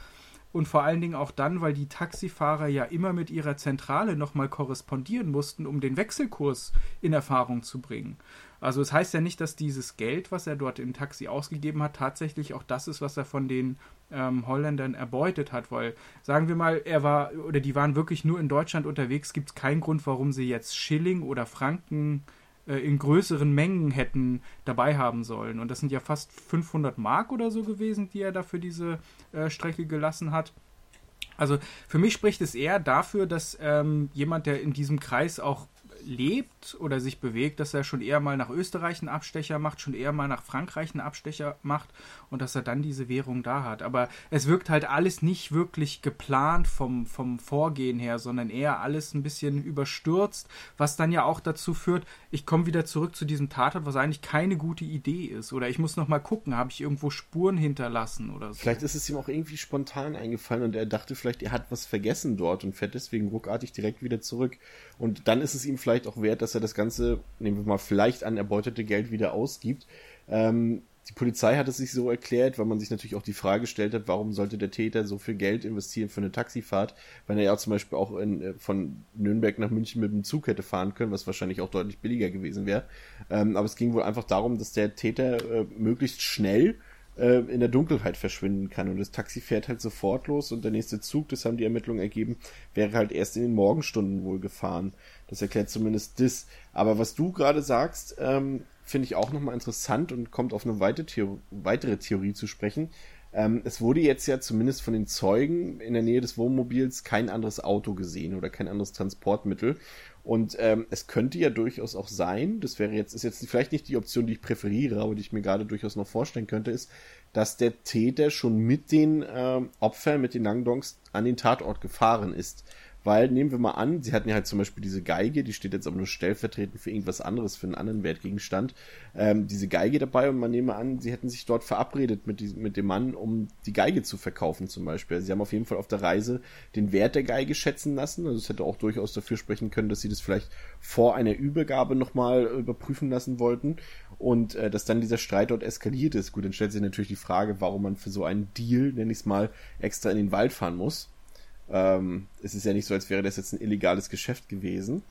Und vor allen Dingen auch dann, weil die Taxifahrer ja immer mit ihrer Zentrale nochmal korrespondieren mussten, um den Wechselkurs in Erfahrung zu bringen. Also es heißt ja nicht, dass dieses Geld, was er dort im Taxi ausgegeben hat, tatsächlich auch das ist, was er von den ähm, Holländern erbeutet hat, weil sagen wir mal, er war oder die waren wirklich nur in Deutschland unterwegs, gibt es keinen Grund, warum sie jetzt Schilling oder Franken äh, in größeren Mengen hätten dabei haben sollen. Und das sind ja fast 500 Mark oder so gewesen, die er da für diese äh, Strecke gelassen hat. Also für mich spricht es eher dafür, dass ähm, jemand, der in diesem Kreis auch lebt oder sich bewegt, dass er schon eher mal nach Österreich einen Abstecher macht, schon eher mal nach Frankreich einen Abstecher macht und dass er dann diese Währung da hat. Aber es wirkt halt alles nicht wirklich geplant vom, vom Vorgehen her, sondern eher alles ein bisschen überstürzt, was dann ja auch dazu führt, ich komme wieder zurück zu diesem Tatort, was eigentlich keine gute Idee ist. Oder ich muss noch mal gucken, habe ich irgendwo Spuren hinterlassen oder so. Vielleicht ist es ihm auch irgendwie spontan eingefallen und er dachte vielleicht, er hat was vergessen dort und fährt deswegen ruckartig direkt wieder zurück. Und dann ist es ihm vielleicht auch wert, dass er das Ganze, nehmen wir mal, vielleicht an erbeutete Geld wieder ausgibt. Ähm, die Polizei hat es sich so erklärt, weil man sich natürlich auch die Frage gestellt hat, warum sollte der Täter so viel Geld investieren für eine Taxifahrt, wenn er ja zum Beispiel auch in, äh, von Nürnberg nach München mit dem Zug hätte fahren können, was wahrscheinlich auch deutlich billiger gewesen wäre. Ähm, aber es ging wohl einfach darum, dass der Täter äh, möglichst schnell äh, in der Dunkelheit verschwinden kann. Und das Taxi fährt halt sofort los und der nächste Zug, das haben die Ermittlungen ergeben, wäre halt erst in den Morgenstunden wohl gefahren. Das erklärt zumindest das. Aber was du gerade sagst, ähm, finde ich auch nochmal interessant und kommt auf eine weitere Theorie, weitere Theorie zu sprechen. Ähm, es wurde jetzt ja zumindest von den Zeugen in der Nähe des Wohnmobils kein anderes Auto gesehen oder kein anderes Transportmittel. Und ähm, es könnte ja durchaus auch sein, das wäre jetzt, ist jetzt vielleicht nicht die Option, die ich präferiere, aber die ich mir gerade durchaus noch vorstellen könnte, ist, dass der Täter schon mit den ähm, Opfern, mit den Langdongs an den Tatort gefahren ist. Weil, nehmen wir mal an, sie hatten ja halt zum Beispiel diese Geige, die steht jetzt aber nur stellvertretend für irgendwas anderes, für einen anderen Wertgegenstand, ähm, diese Geige dabei und man nehme an, sie hätten sich dort verabredet mit, diesem, mit dem Mann, um die Geige zu verkaufen zum Beispiel. Sie haben auf jeden Fall auf der Reise den Wert der Geige schätzen lassen, also es hätte auch durchaus dafür sprechen können, dass sie das vielleicht vor einer Übergabe nochmal überprüfen lassen wollten und äh, dass dann dieser Streit dort eskaliert ist. Gut, dann stellt sich natürlich die Frage, warum man für so einen Deal, nenne ich es mal, extra in den Wald fahren muss. Ähm, es ist ja nicht so, als wäre das jetzt ein illegales Geschäft gewesen.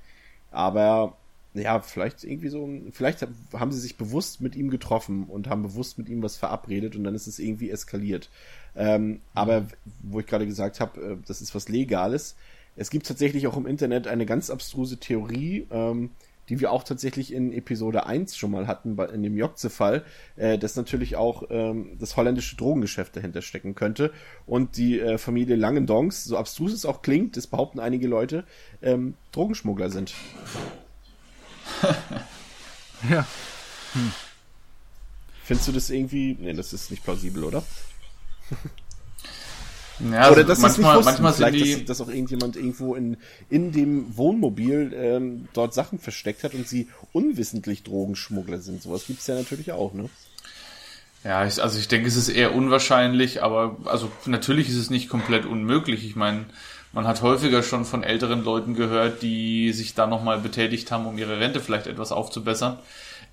Aber ja, vielleicht irgendwie so, vielleicht haben sie sich bewusst mit ihm getroffen und haben bewusst mit ihm was verabredet und dann ist es irgendwie eskaliert. Ähm, aber wo ich gerade gesagt habe, äh, das ist was Legales. Es gibt tatsächlich auch im Internet eine ganz abstruse Theorie, ähm, die wir auch tatsächlich in Episode 1 schon mal hatten, bei, in dem Jokze-Fall, äh, dass natürlich auch ähm, das holländische Drogengeschäft dahinter stecken könnte. Und die äh, Familie Langendongs, so abstrus es auch klingt, das behaupten einige Leute, ähm, Drogenschmuggler sind. ja. Hm. Findest du das irgendwie. Nee, das ist nicht plausibel, oder? Ja, Oder das manchmal, nicht manchmal Vielleicht, die... dass, dass, auch irgendjemand irgendwo in, in dem Wohnmobil ähm, dort Sachen versteckt hat und sie unwissentlich Drogenschmuggler sind. Sowas gibt's ja natürlich auch, ne? Ja, ich, also ich denke, es ist eher unwahrscheinlich, aber also natürlich ist es nicht komplett unmöglich. Ich meine, man hat häufiger schon von älteren Leuten gehört, die sich da nochmal betätigt haben, um ihre Rente vielleicht etwas aufzubessern.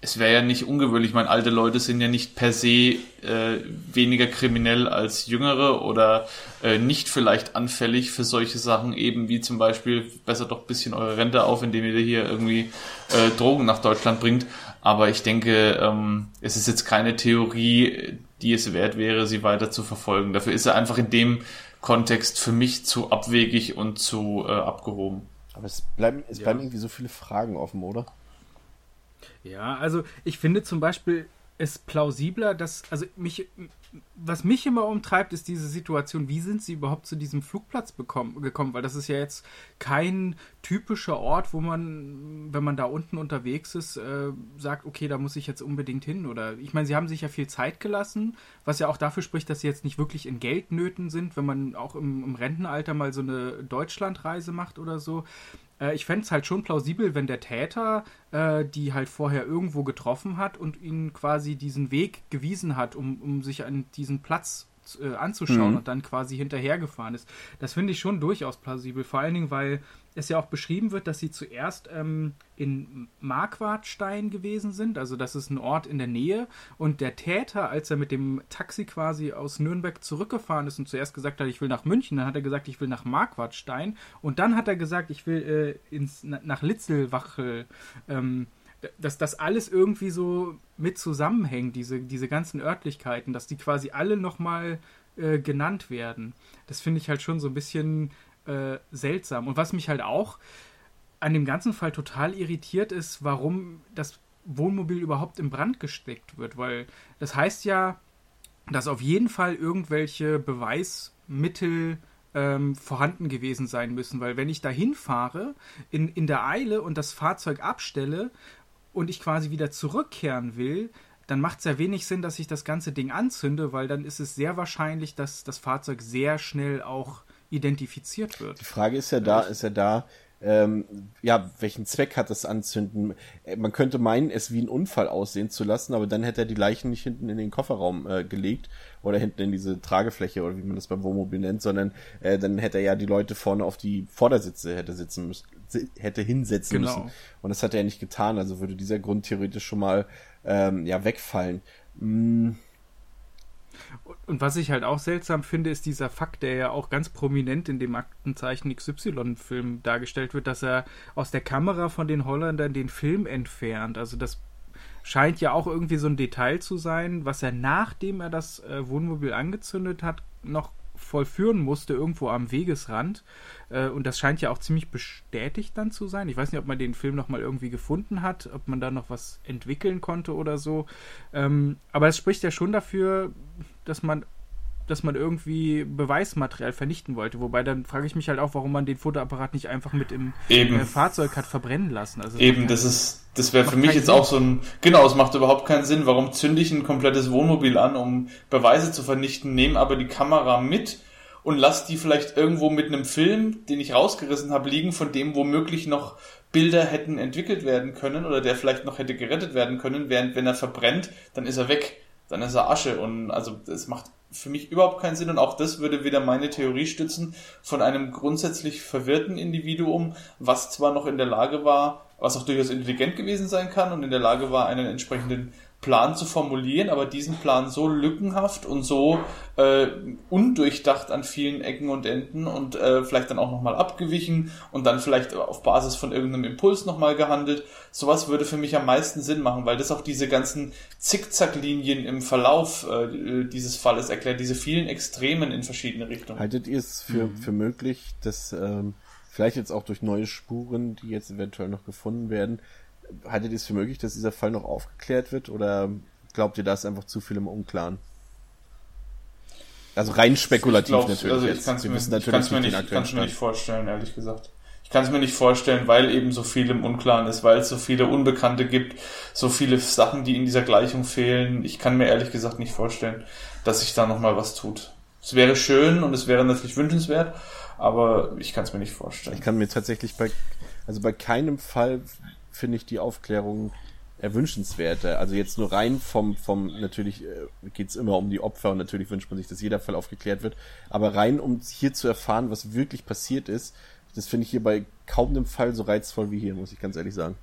Es wäre ja nicht ungewöhnlich. Ich meine, alte Leute sind ja nicht per se äh, weniger kriminell als jüngere oder äh, nicht vielleicht anfällig für solche Sachen, eben wie zum Beispiel, besser doch ein bisschen eure Rente auf, indem ihr hier irgendwie äh, Drogen nach Deutschland bringt. Aber ich denke, ähm, es ist jetzt keine Theorie, die es wert wäre, sie weiter zu verfolgen. Dafür ist er einfach in dem Kontext für mich zu abwegig und zu äh, abgehoben. Aber es bleiben, es bleiben irgendwie so viele Fragen offen, oder? Ja, also ich finde zum Beispiel es plausibler, dass, also mich, was mich immer umtreibt, ist diese Situation, wie sind sie überhaupt zu diesem Flugplatz bekommen, gekommen? Weil das ist ja jetzt kein typischer Ort, wo man, wenn man da unten unterwegs ist, äh, sagt, okay, da muss ich jetzt unbedingt hin. Oder ich meine, sie haben sich ja viel Zeit gelassen, was ja auch dafür spricht, dass sie jetzt nicht wirklich in Geldnöten sind, wenn man auch im, im Rentenalter mal so eine Deutschlandreise macht oder so. Äh, ich fände es halt schon plausibel, wenn der Täter äh, die halt vorher irgendwo getroffen hat und ihnen quasi diesen Weg gewiesen hat, um, um sich an diesen Platz äh, anzuschauen mhm. und dann quasi hinterhergefahren ist. Das finde ich schon durchaus plausibel. Vor allen Dingen, weil es ja auch beschrieben wird, dass sie zuerst ähm, in Marquardstein gewesen sind. Also das ist ein Ort in der Nähe. Und der Täter, als er mit dem Taxi quasi aus Nürnberg zurückgefahren ist und zuerst gesagt hat, ich will nach München, dann hat er gesagt, ich will nach Marquardstein. Und dann hat er gesagt, ich will äh, ins, nach Litzelwachel. Ähm, dass das alles irgendwie so mit zusammenhängt, diese, diese ganzen Örtlichkeiten, dass die quasi alle nochmal äh, genannt werden. Das finde ich halt schon so ein bisschen äh, seltsam. Und was mich halt auch an dem ganzen Fall total irritiert ist, warum das Wohnmobil überhaupt in Brand gesteckt wird, weil das heißt ja, dass auf jeden Fall irgendwelche Beweismittel ähm, vorhanden gewesen sein müssen, weil wenn ich da hinfahre in, in der Eile und das Fahrzeug abstelle und ich quasi wieder zurückkehren will, dann macht es ja wenig Sinn, dass ich das ganze Ding anzünde, weil dann ist es sehr wahrscheinlich, dass das Fahrzeug sehr schnell auch identifiziert wird. Die Frage ist ja da, ist ja da, ähm, ja, welchen Zweck hat das Anzünden? Äh, man könnte meinen, es wie ein Unfall aussehen zu lassen, aber dann hätte er die Leichen nicht hinten in den Kofferraum äh, gelegt oder hinten in diese Tragefläche oder wie man das beim Wohnmobil nennt, sondern äh, dann hätte er ja die Leute vorne auf die Vordersitze hätte sitzen müssen, hätte hinsetzen genau. müssen. Und das hat er nicht getan, also würde dieser Grund theoretisch schon mal ähm, ja wegfallen. Hm und was ich halt auch seltsam finde, ist dieser Fakt, der ja auch ganz prominent in dem Aktenzeichen XY-Film dargestellt wird, dass er aus der Kamera von den Holländern den Film entfernt. Also das scheint ja auch irgendwie so ein Detail zu sein, was er nachdem er das äh, Wohnmobil angezündet hat, noch vollführen musste, irgendwo am Wegesrand. Äh, und das scheint ja auch ziemlich bestätigt dann zu sein. Ich weiß nicht, ob man den Film nochmal irgendwie gefunden hat, ob man da noch was entwickeln konnte oder so. Ähm, aber es spricht ja schon dafür, dass man dass man irgendwie Beweismaterial vernichten wollte. Wobei dann frage ich mich halt auch, warum man den Fotoapparat nicht einfach mit im äh, Fahrzeug hat verbrennen lassen. Also Eben, das ist, das wäre für mich jetzt Sinn. auch so ein, genau, es macht überhaupt keinen Sinn. Warum zünde ich ein komplettes Wohnmobil an, um Beweise zu vernichten, nehme aber die Kamera mit und lass die vielleicht irgendwo mit einem Film, den ich rausgerissen habe, liegen, von dem womöglich noch Bilder hätten entwickelt werden können oder der vielleicht noch hätte gerettet werden können, während wenn er verbrennt, dann ist er weg, dann ist er Asche und also es macht für mich überhaupt keinen Sinn und auch das würde wieder meine Theorie stützen von einem grundsätzlich verwirrten Individuum, was zwar noch in der Lage war, was auch durchaus intelligent gewesen sein kann und in der Lage war, einen entsprechenden Plan zu formulieren, aber diesen Plan so lückenhaft und so äh, undurchdacht an vielen Ecken und Enden und äh, vielleicht dann auch nochmal abgewichen und dann vielleicht auf Basis von irgendeinem Impuls nochmal gehandelt. Sowas würde für mich am meisten Sinn machen, weil das auch diese ganzen Zickzacklinien im Verlauf äh, dieses Falles erklärt, diese vielen Extremen in verschiedene Richtungen. Haltet ihr es für, mhm. für möglich, dass ähm, vielleicht jetzt auch durch neue Spuren, die jetzt eventuell noch gefunden werden, haltet ihr es für möglich, dass dieser Fall noch aufgeklärt wird oder glaubt ihr, da ist einfach zu viel im Unklaren? Also rein spekulativ glaub, natürlich. Also ich kann es mir, ich kann's mir, nicht, kann's mir nicht vorstellen, ehrlich gesagt. Ich kann es mir nicht vorstellen, weil eben so viel im Unklaren ist, weil es so viele Unbekannte gibt, so viele Sachen, die in dieser Gleichung fehlen. Ich kann mir ehrlich gesagt nicht vorstellen, dass sich da nochmal was tut. Es wäre schön und es wäre natürlich wünschenswert, aber ich kann es mir nicht vorstellen. Ich kann mir tatsächlich bei, also bei keinem Fall finde ich die Aufklärung erwünschenswerter. Also jetzt nur rein vom, vom natürlich äh, geht es immer um die Opfer und natürlich wünscht man sich, dass jeder Fall aufgeklärt wird. Aber rein, um hier zu erfahren, was wirklich passiert ist, das finde ich hier bei kaum einem Fall so reizvoll wie hier, muss ich ganz ehrlich sagen.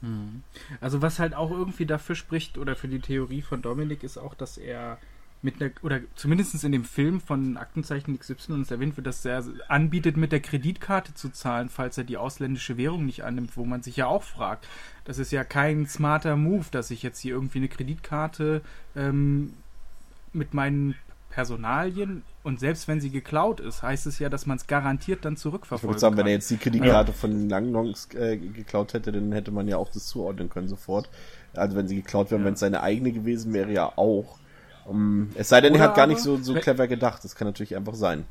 Hm. Also was halt auch irgendwie dafür spricht oder für die Theorie von Dominik ist auch, dass er mit einer, oder zumindest in dem Film von Aktenzeichen XY uns erwähnt wird, dass er anbietet, mit der Kreditkarte zu zahlen, falls er die ausländische Währung nicht annimmt, wo man sich ja auch fragt. Das ist ja kein smarter Move, dass ich jetzt hier irgendwie eine Kreditkarte ähm, mit meinen Personalien und selbst wenn sie geklaut ist, heißt es ja, dass man es garantiert dann zurückverfolgen ich würde sagen, kann. wenn er jetzt die Kreditkarte ja. von den Langnongs äh, geklaut hätte, dann hätte man ja auch das zuordnen können sofort. Also wenn sie geklaut wäre, ja. wenn es seine eigene gewesen wäre, ja auch. Um, es sei denn, Oder er hat gar nicht so, so clever gedacht. Das kann natürlich einfach sein.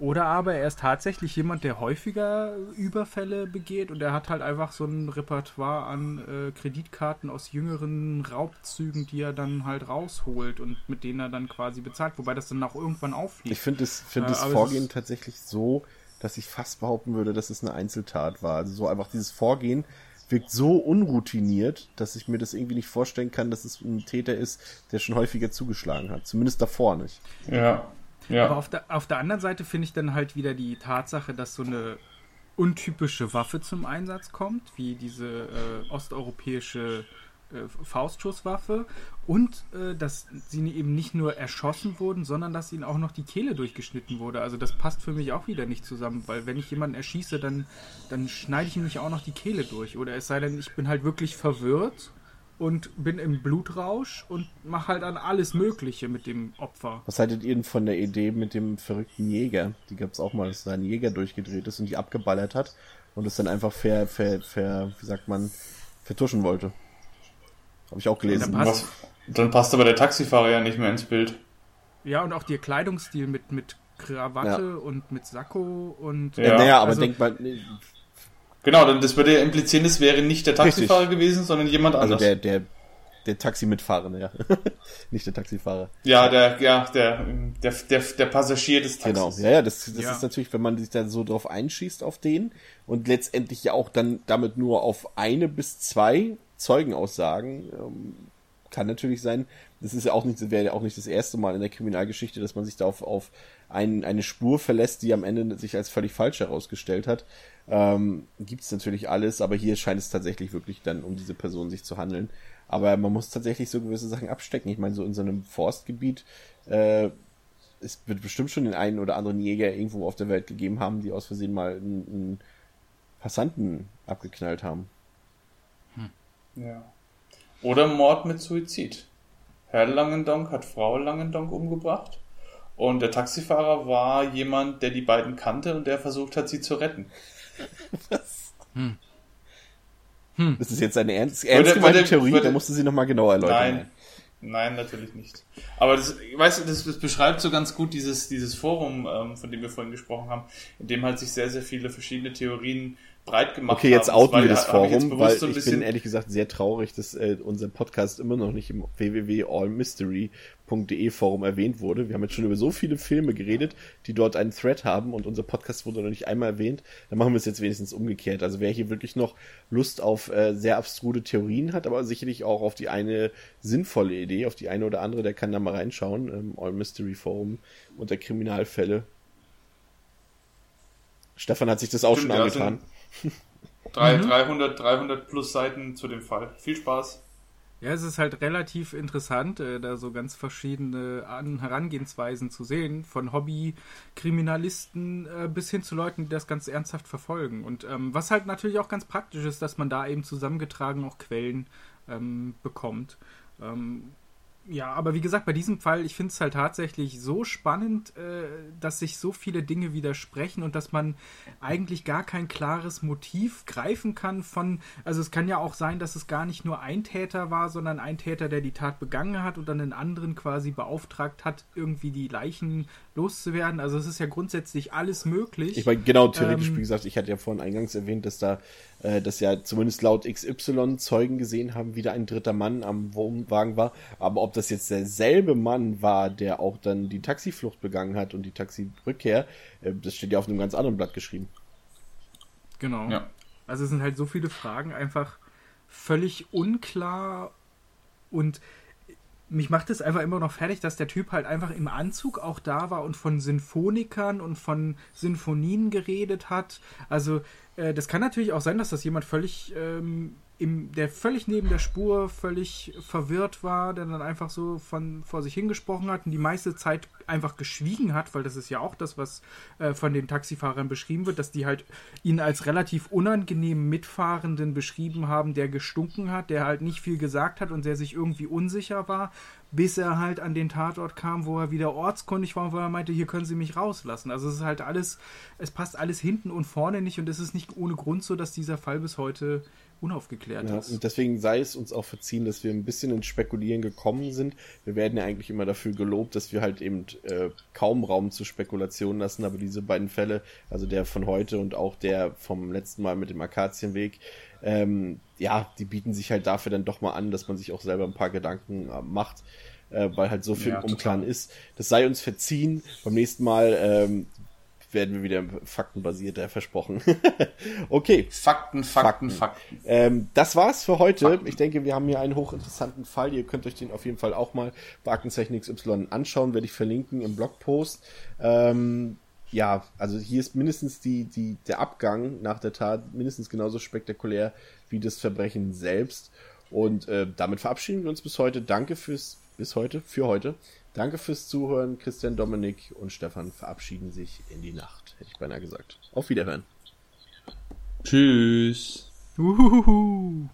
Oder aber er ist tatsächlich jemand, der häufiger Überfälle begeht und er hat halt einfach so ein Repertoire an äh, Kreditkarten aus jüngeren Raubzügen, die er dann halt rausholt und mit denen er dann quasi bezahlt, wobei das dann auch irgendwann auffliegt. Ich finde das, find äh, das Vorgehen tatsächlich so, dass ich fast behaupten würde, dass es eine Einzeltat war. Also so einfach dieses Vorgehen wirkt so unroutiniert, dass ich mir das irgendwie nicht vorstellen kann, dass es ein Täter ist, der schon häufiger zugeschlagen hat. Zumindest davor nicht. Ja. ja. Aber auf der, auf der anderen Seite finde ich dann halt wieder die Tatsache, dass so eine untypische Waffe zum Einsatz kommt, wie diese äh, osteuropäische äh, Faustschusswaffe und äh, dass sie eben nicht nur erschossen wurden, sondern dass ihnen auch noch die Kehle durchgeschnitten wurde. Also das passt für mich auch wieder nicht zusammen, weil wenn ich jemanden erschieße, dann, dann schneide ich ihm nicht auch noch die Kehle durch. Oder es sei denn, ich bin halt wirklich verwirrt und bin im Blutrausch und mache halt dann alles Mögliche mit dem Opfer. Was haltet ihr denn von der Idee mit dem verrückten Jäger? Die gab es auch mal, dass da ein Jäger durchgedreht ist und die abgeballert hat und es dann einfach ver, ver, ver, wie sagt man, vertuschen wollte. Habe ich auch gelesen. Dann passt, dann passt aber der Taxifahrer ja nicht mehr ins Bild. Ja, und auch der Kleidungsstil mit, mit Krawatte ja. und mit Sakko und. Ja, naja, aber also, denk mal. Genau, das würde ja implizieren, es wäre nicht der Taxifahrer richtig. gewesen, sondern jemand also anders. Also der, der, der Taximitfahrende, ja. nicht der Taxifahrer. Ja, der, ja, der, der, der, der Passagier des Taxis. Genau, ja, ja, das, das ja. ist natürlich, wenn man sich da so drauf einschießt auf den und letztendlich ja auch dann damit nur auf eine bis zwei Zeugenaussagen ähm, kann natürlich sein. Das ist ja auch nicht, wäre ja auch nicht das erste Mal in der Kriminalgeschichte, dass man sich da auf, auf ein, eine Spur verlässt, die am Ende sich als völlig falsch herausgestellt hat. Ähm, Gibt es natürlich alles, aber hier scheint es tatsächlich wirklich dann um diese Person sich zu handeln. Aber man muss tatsächlich so gewisse Sachen abstecken. Ich meine, so in so einem Forstgebiet, äh, es wird bestimmt schon den einen oder anderen Jäger irgendwo auf der Welt gegeben haben, die aus Versehen mal einen, einen Passanten abgeknallt haben. Ja. Oder Mord mit Suizid. Herr Langendonk hat Frau Langendonk umgebracht und der Taxifahrer war jemand, der die beiden kannte und der versucht hat, sie zu retten. Was? Hm. Hm. Das ist jetzt eine ernst, ernst gemeinte Theorie, würde, da musst du sie nochmal genauer erläutern. Nein, nein, natürlich nicht. Aber das, weißt du, das, das beschreibt so ganz gut dieses, dieses Forum, ähm, von dem wir vorhin gesprochen haben, in dem halt sich sehr, sehr viele verschiedene Theorien breit gemacht Okay, jetzt outen wir das Forum, weil ich bin ehrlich gesagt sehr traurig, dass äh, unser Podcast immer noch nicht im www.allmystery.de Forum erwähnt wurde. Wir haben jetzt schon über so viele Filme geredet, die dort einen Thread haben und unser Podcast wurde noch nicht einmal erwähnt. Dann machen wir es jetzt wenigstens umgekehrt. Also wer hier wirklich noch Lust auf äh, sehr abstruse Theorien hat, aber sicherlich auch auf die eine sinnvolle Idee, auf die eine oder andere, der kann da mal reinschauen. Ähm, All Mystery Forum unter Kriminalfälle. Stefan hat sich das auch schon angetan. Ja, Drei, mhm. 300, 300 plus Seiten zu dem Fall. Viel Spaß. Ja, es ist halt relativ interessant, äh, da so ganz verschiedene An Herangehensweisen zu sehen, von Hobby-Kriminalisten äh, bis hin zu Leuten, die das ganz ernsthaft verfolgen. Und ähm, was halt natürlich auch ganz praktisch ist, dass man da eben zusammengetragen auch Quellen ähm, bekommt. Ähm, ja, aber wie gesagt, bei diesem Fall, ich finde es halt tatsächlich so spannend, äh, dass sich so viele Dinge widersprechen und dass man eigentlich gar kein klares Motiv greifen kann von, also es kann ja auch sein, dass es gar nicht nur ein Täter war, sondern ein Täter, der die Tat begangen hat und dann einen anderen quasi beauftragt hat, irgendwie die Leichen loszuwerden. Also es ist ja grundsätzlich alles möglich. Ich meine, genau, theoretisch, ähm, wie gesagt, ich hatte ja vorhin eingangs erwähnt, dass da, äh, dass ja zumindest laut XY Zeugen gesehen haben, wie da ein dritter Mann am Wohnwagen war. Aber ob das jetzt derselbe Mann war, der auch dann die Taxiflucht begangen hat und die Taxirückkehr, äh, das steht ja auf einem ganz anderen Blatt geschrieben. Genau. Ja. Also es sind halt so viele Fragen einfach völlig unklar und mich macht es einfach immer noch fertig, dass der Typ halt einfach im Anzug auch da war und von Sinfonikern und von Sinfonien geredet hat. Also, äh, das kann natürlich auch sein, dass das jemand völlig ähm, im, der völlig neben der Spur, völlig verwirrt war, der dann einfach so von vor sich hingesprochen hat und die meiste Zeit einfach geschwiegen hat, weil das ist ja auch das, was äh, von den Taxifahrern beschrieben wird, dass die halt ihn als relativ unangenehmen Mitfahrenden beschrieben haben, der gestunken hat, der halt nicht viel gesagt hat und der sich irgendwie unsicher war, bis er halt an den Tatort kam, wo er wieder ortskundig war und wo er meinte, hier können Sie mich rauslassen. Also es ist halt alles, es passt alles hinten und vorne nicht und es ist nicht ohne Grund so, dass dieser Fall bis heute unaufgeklärt ja, ist. Und deswegen sei es uns auch verziehen, dass wir ein bisschen ins Spekulieren gekommen sind. Wir werden ja eigentlich immer dafür gelobt, dass wir halt eben äh, kaum Raum zur Spekulation lassen, aber diese beiden Fälle, also der von heute und auch der vom letzten Mal mit dem Akazienweg, ähm, ja, die bieten sich halt dafür dann doch mal an, dass man sich auch selber ein paar Gedanken äh, macht, äh, weil halt so viel ja, Umklaren ist. Das sei uns verziehen. Beim nächsten Mal ähm, werden wir wieder faktenbasierter versprochen. okay. Fakten, Fakten, Fakten. Fakten. Ähm, das war's für heute. Fakten. Ich denke, wir haben hier einen hochinteressanten Fall. Ihr könnt euch den auf jeden Fall auch mal bei Aktenzeichen XY anschauen, werde ich verlinken im Blogpost. Ähm, ja, also hier ist mindestens die, die, der Abgang nach der Tat mindestens genauso spektakulär wie das Verbrechen selbst. Und äh, damit verabschieden wir uns bis heute. Danke fürs bis heute, für heute. Danke fürs Zuhören. Christian, Dominik und Stefan verabschieden sich in die Nacht, hätte ich beinahe gesagt. Auf Wiederhören. Tschüss. Uhuhu.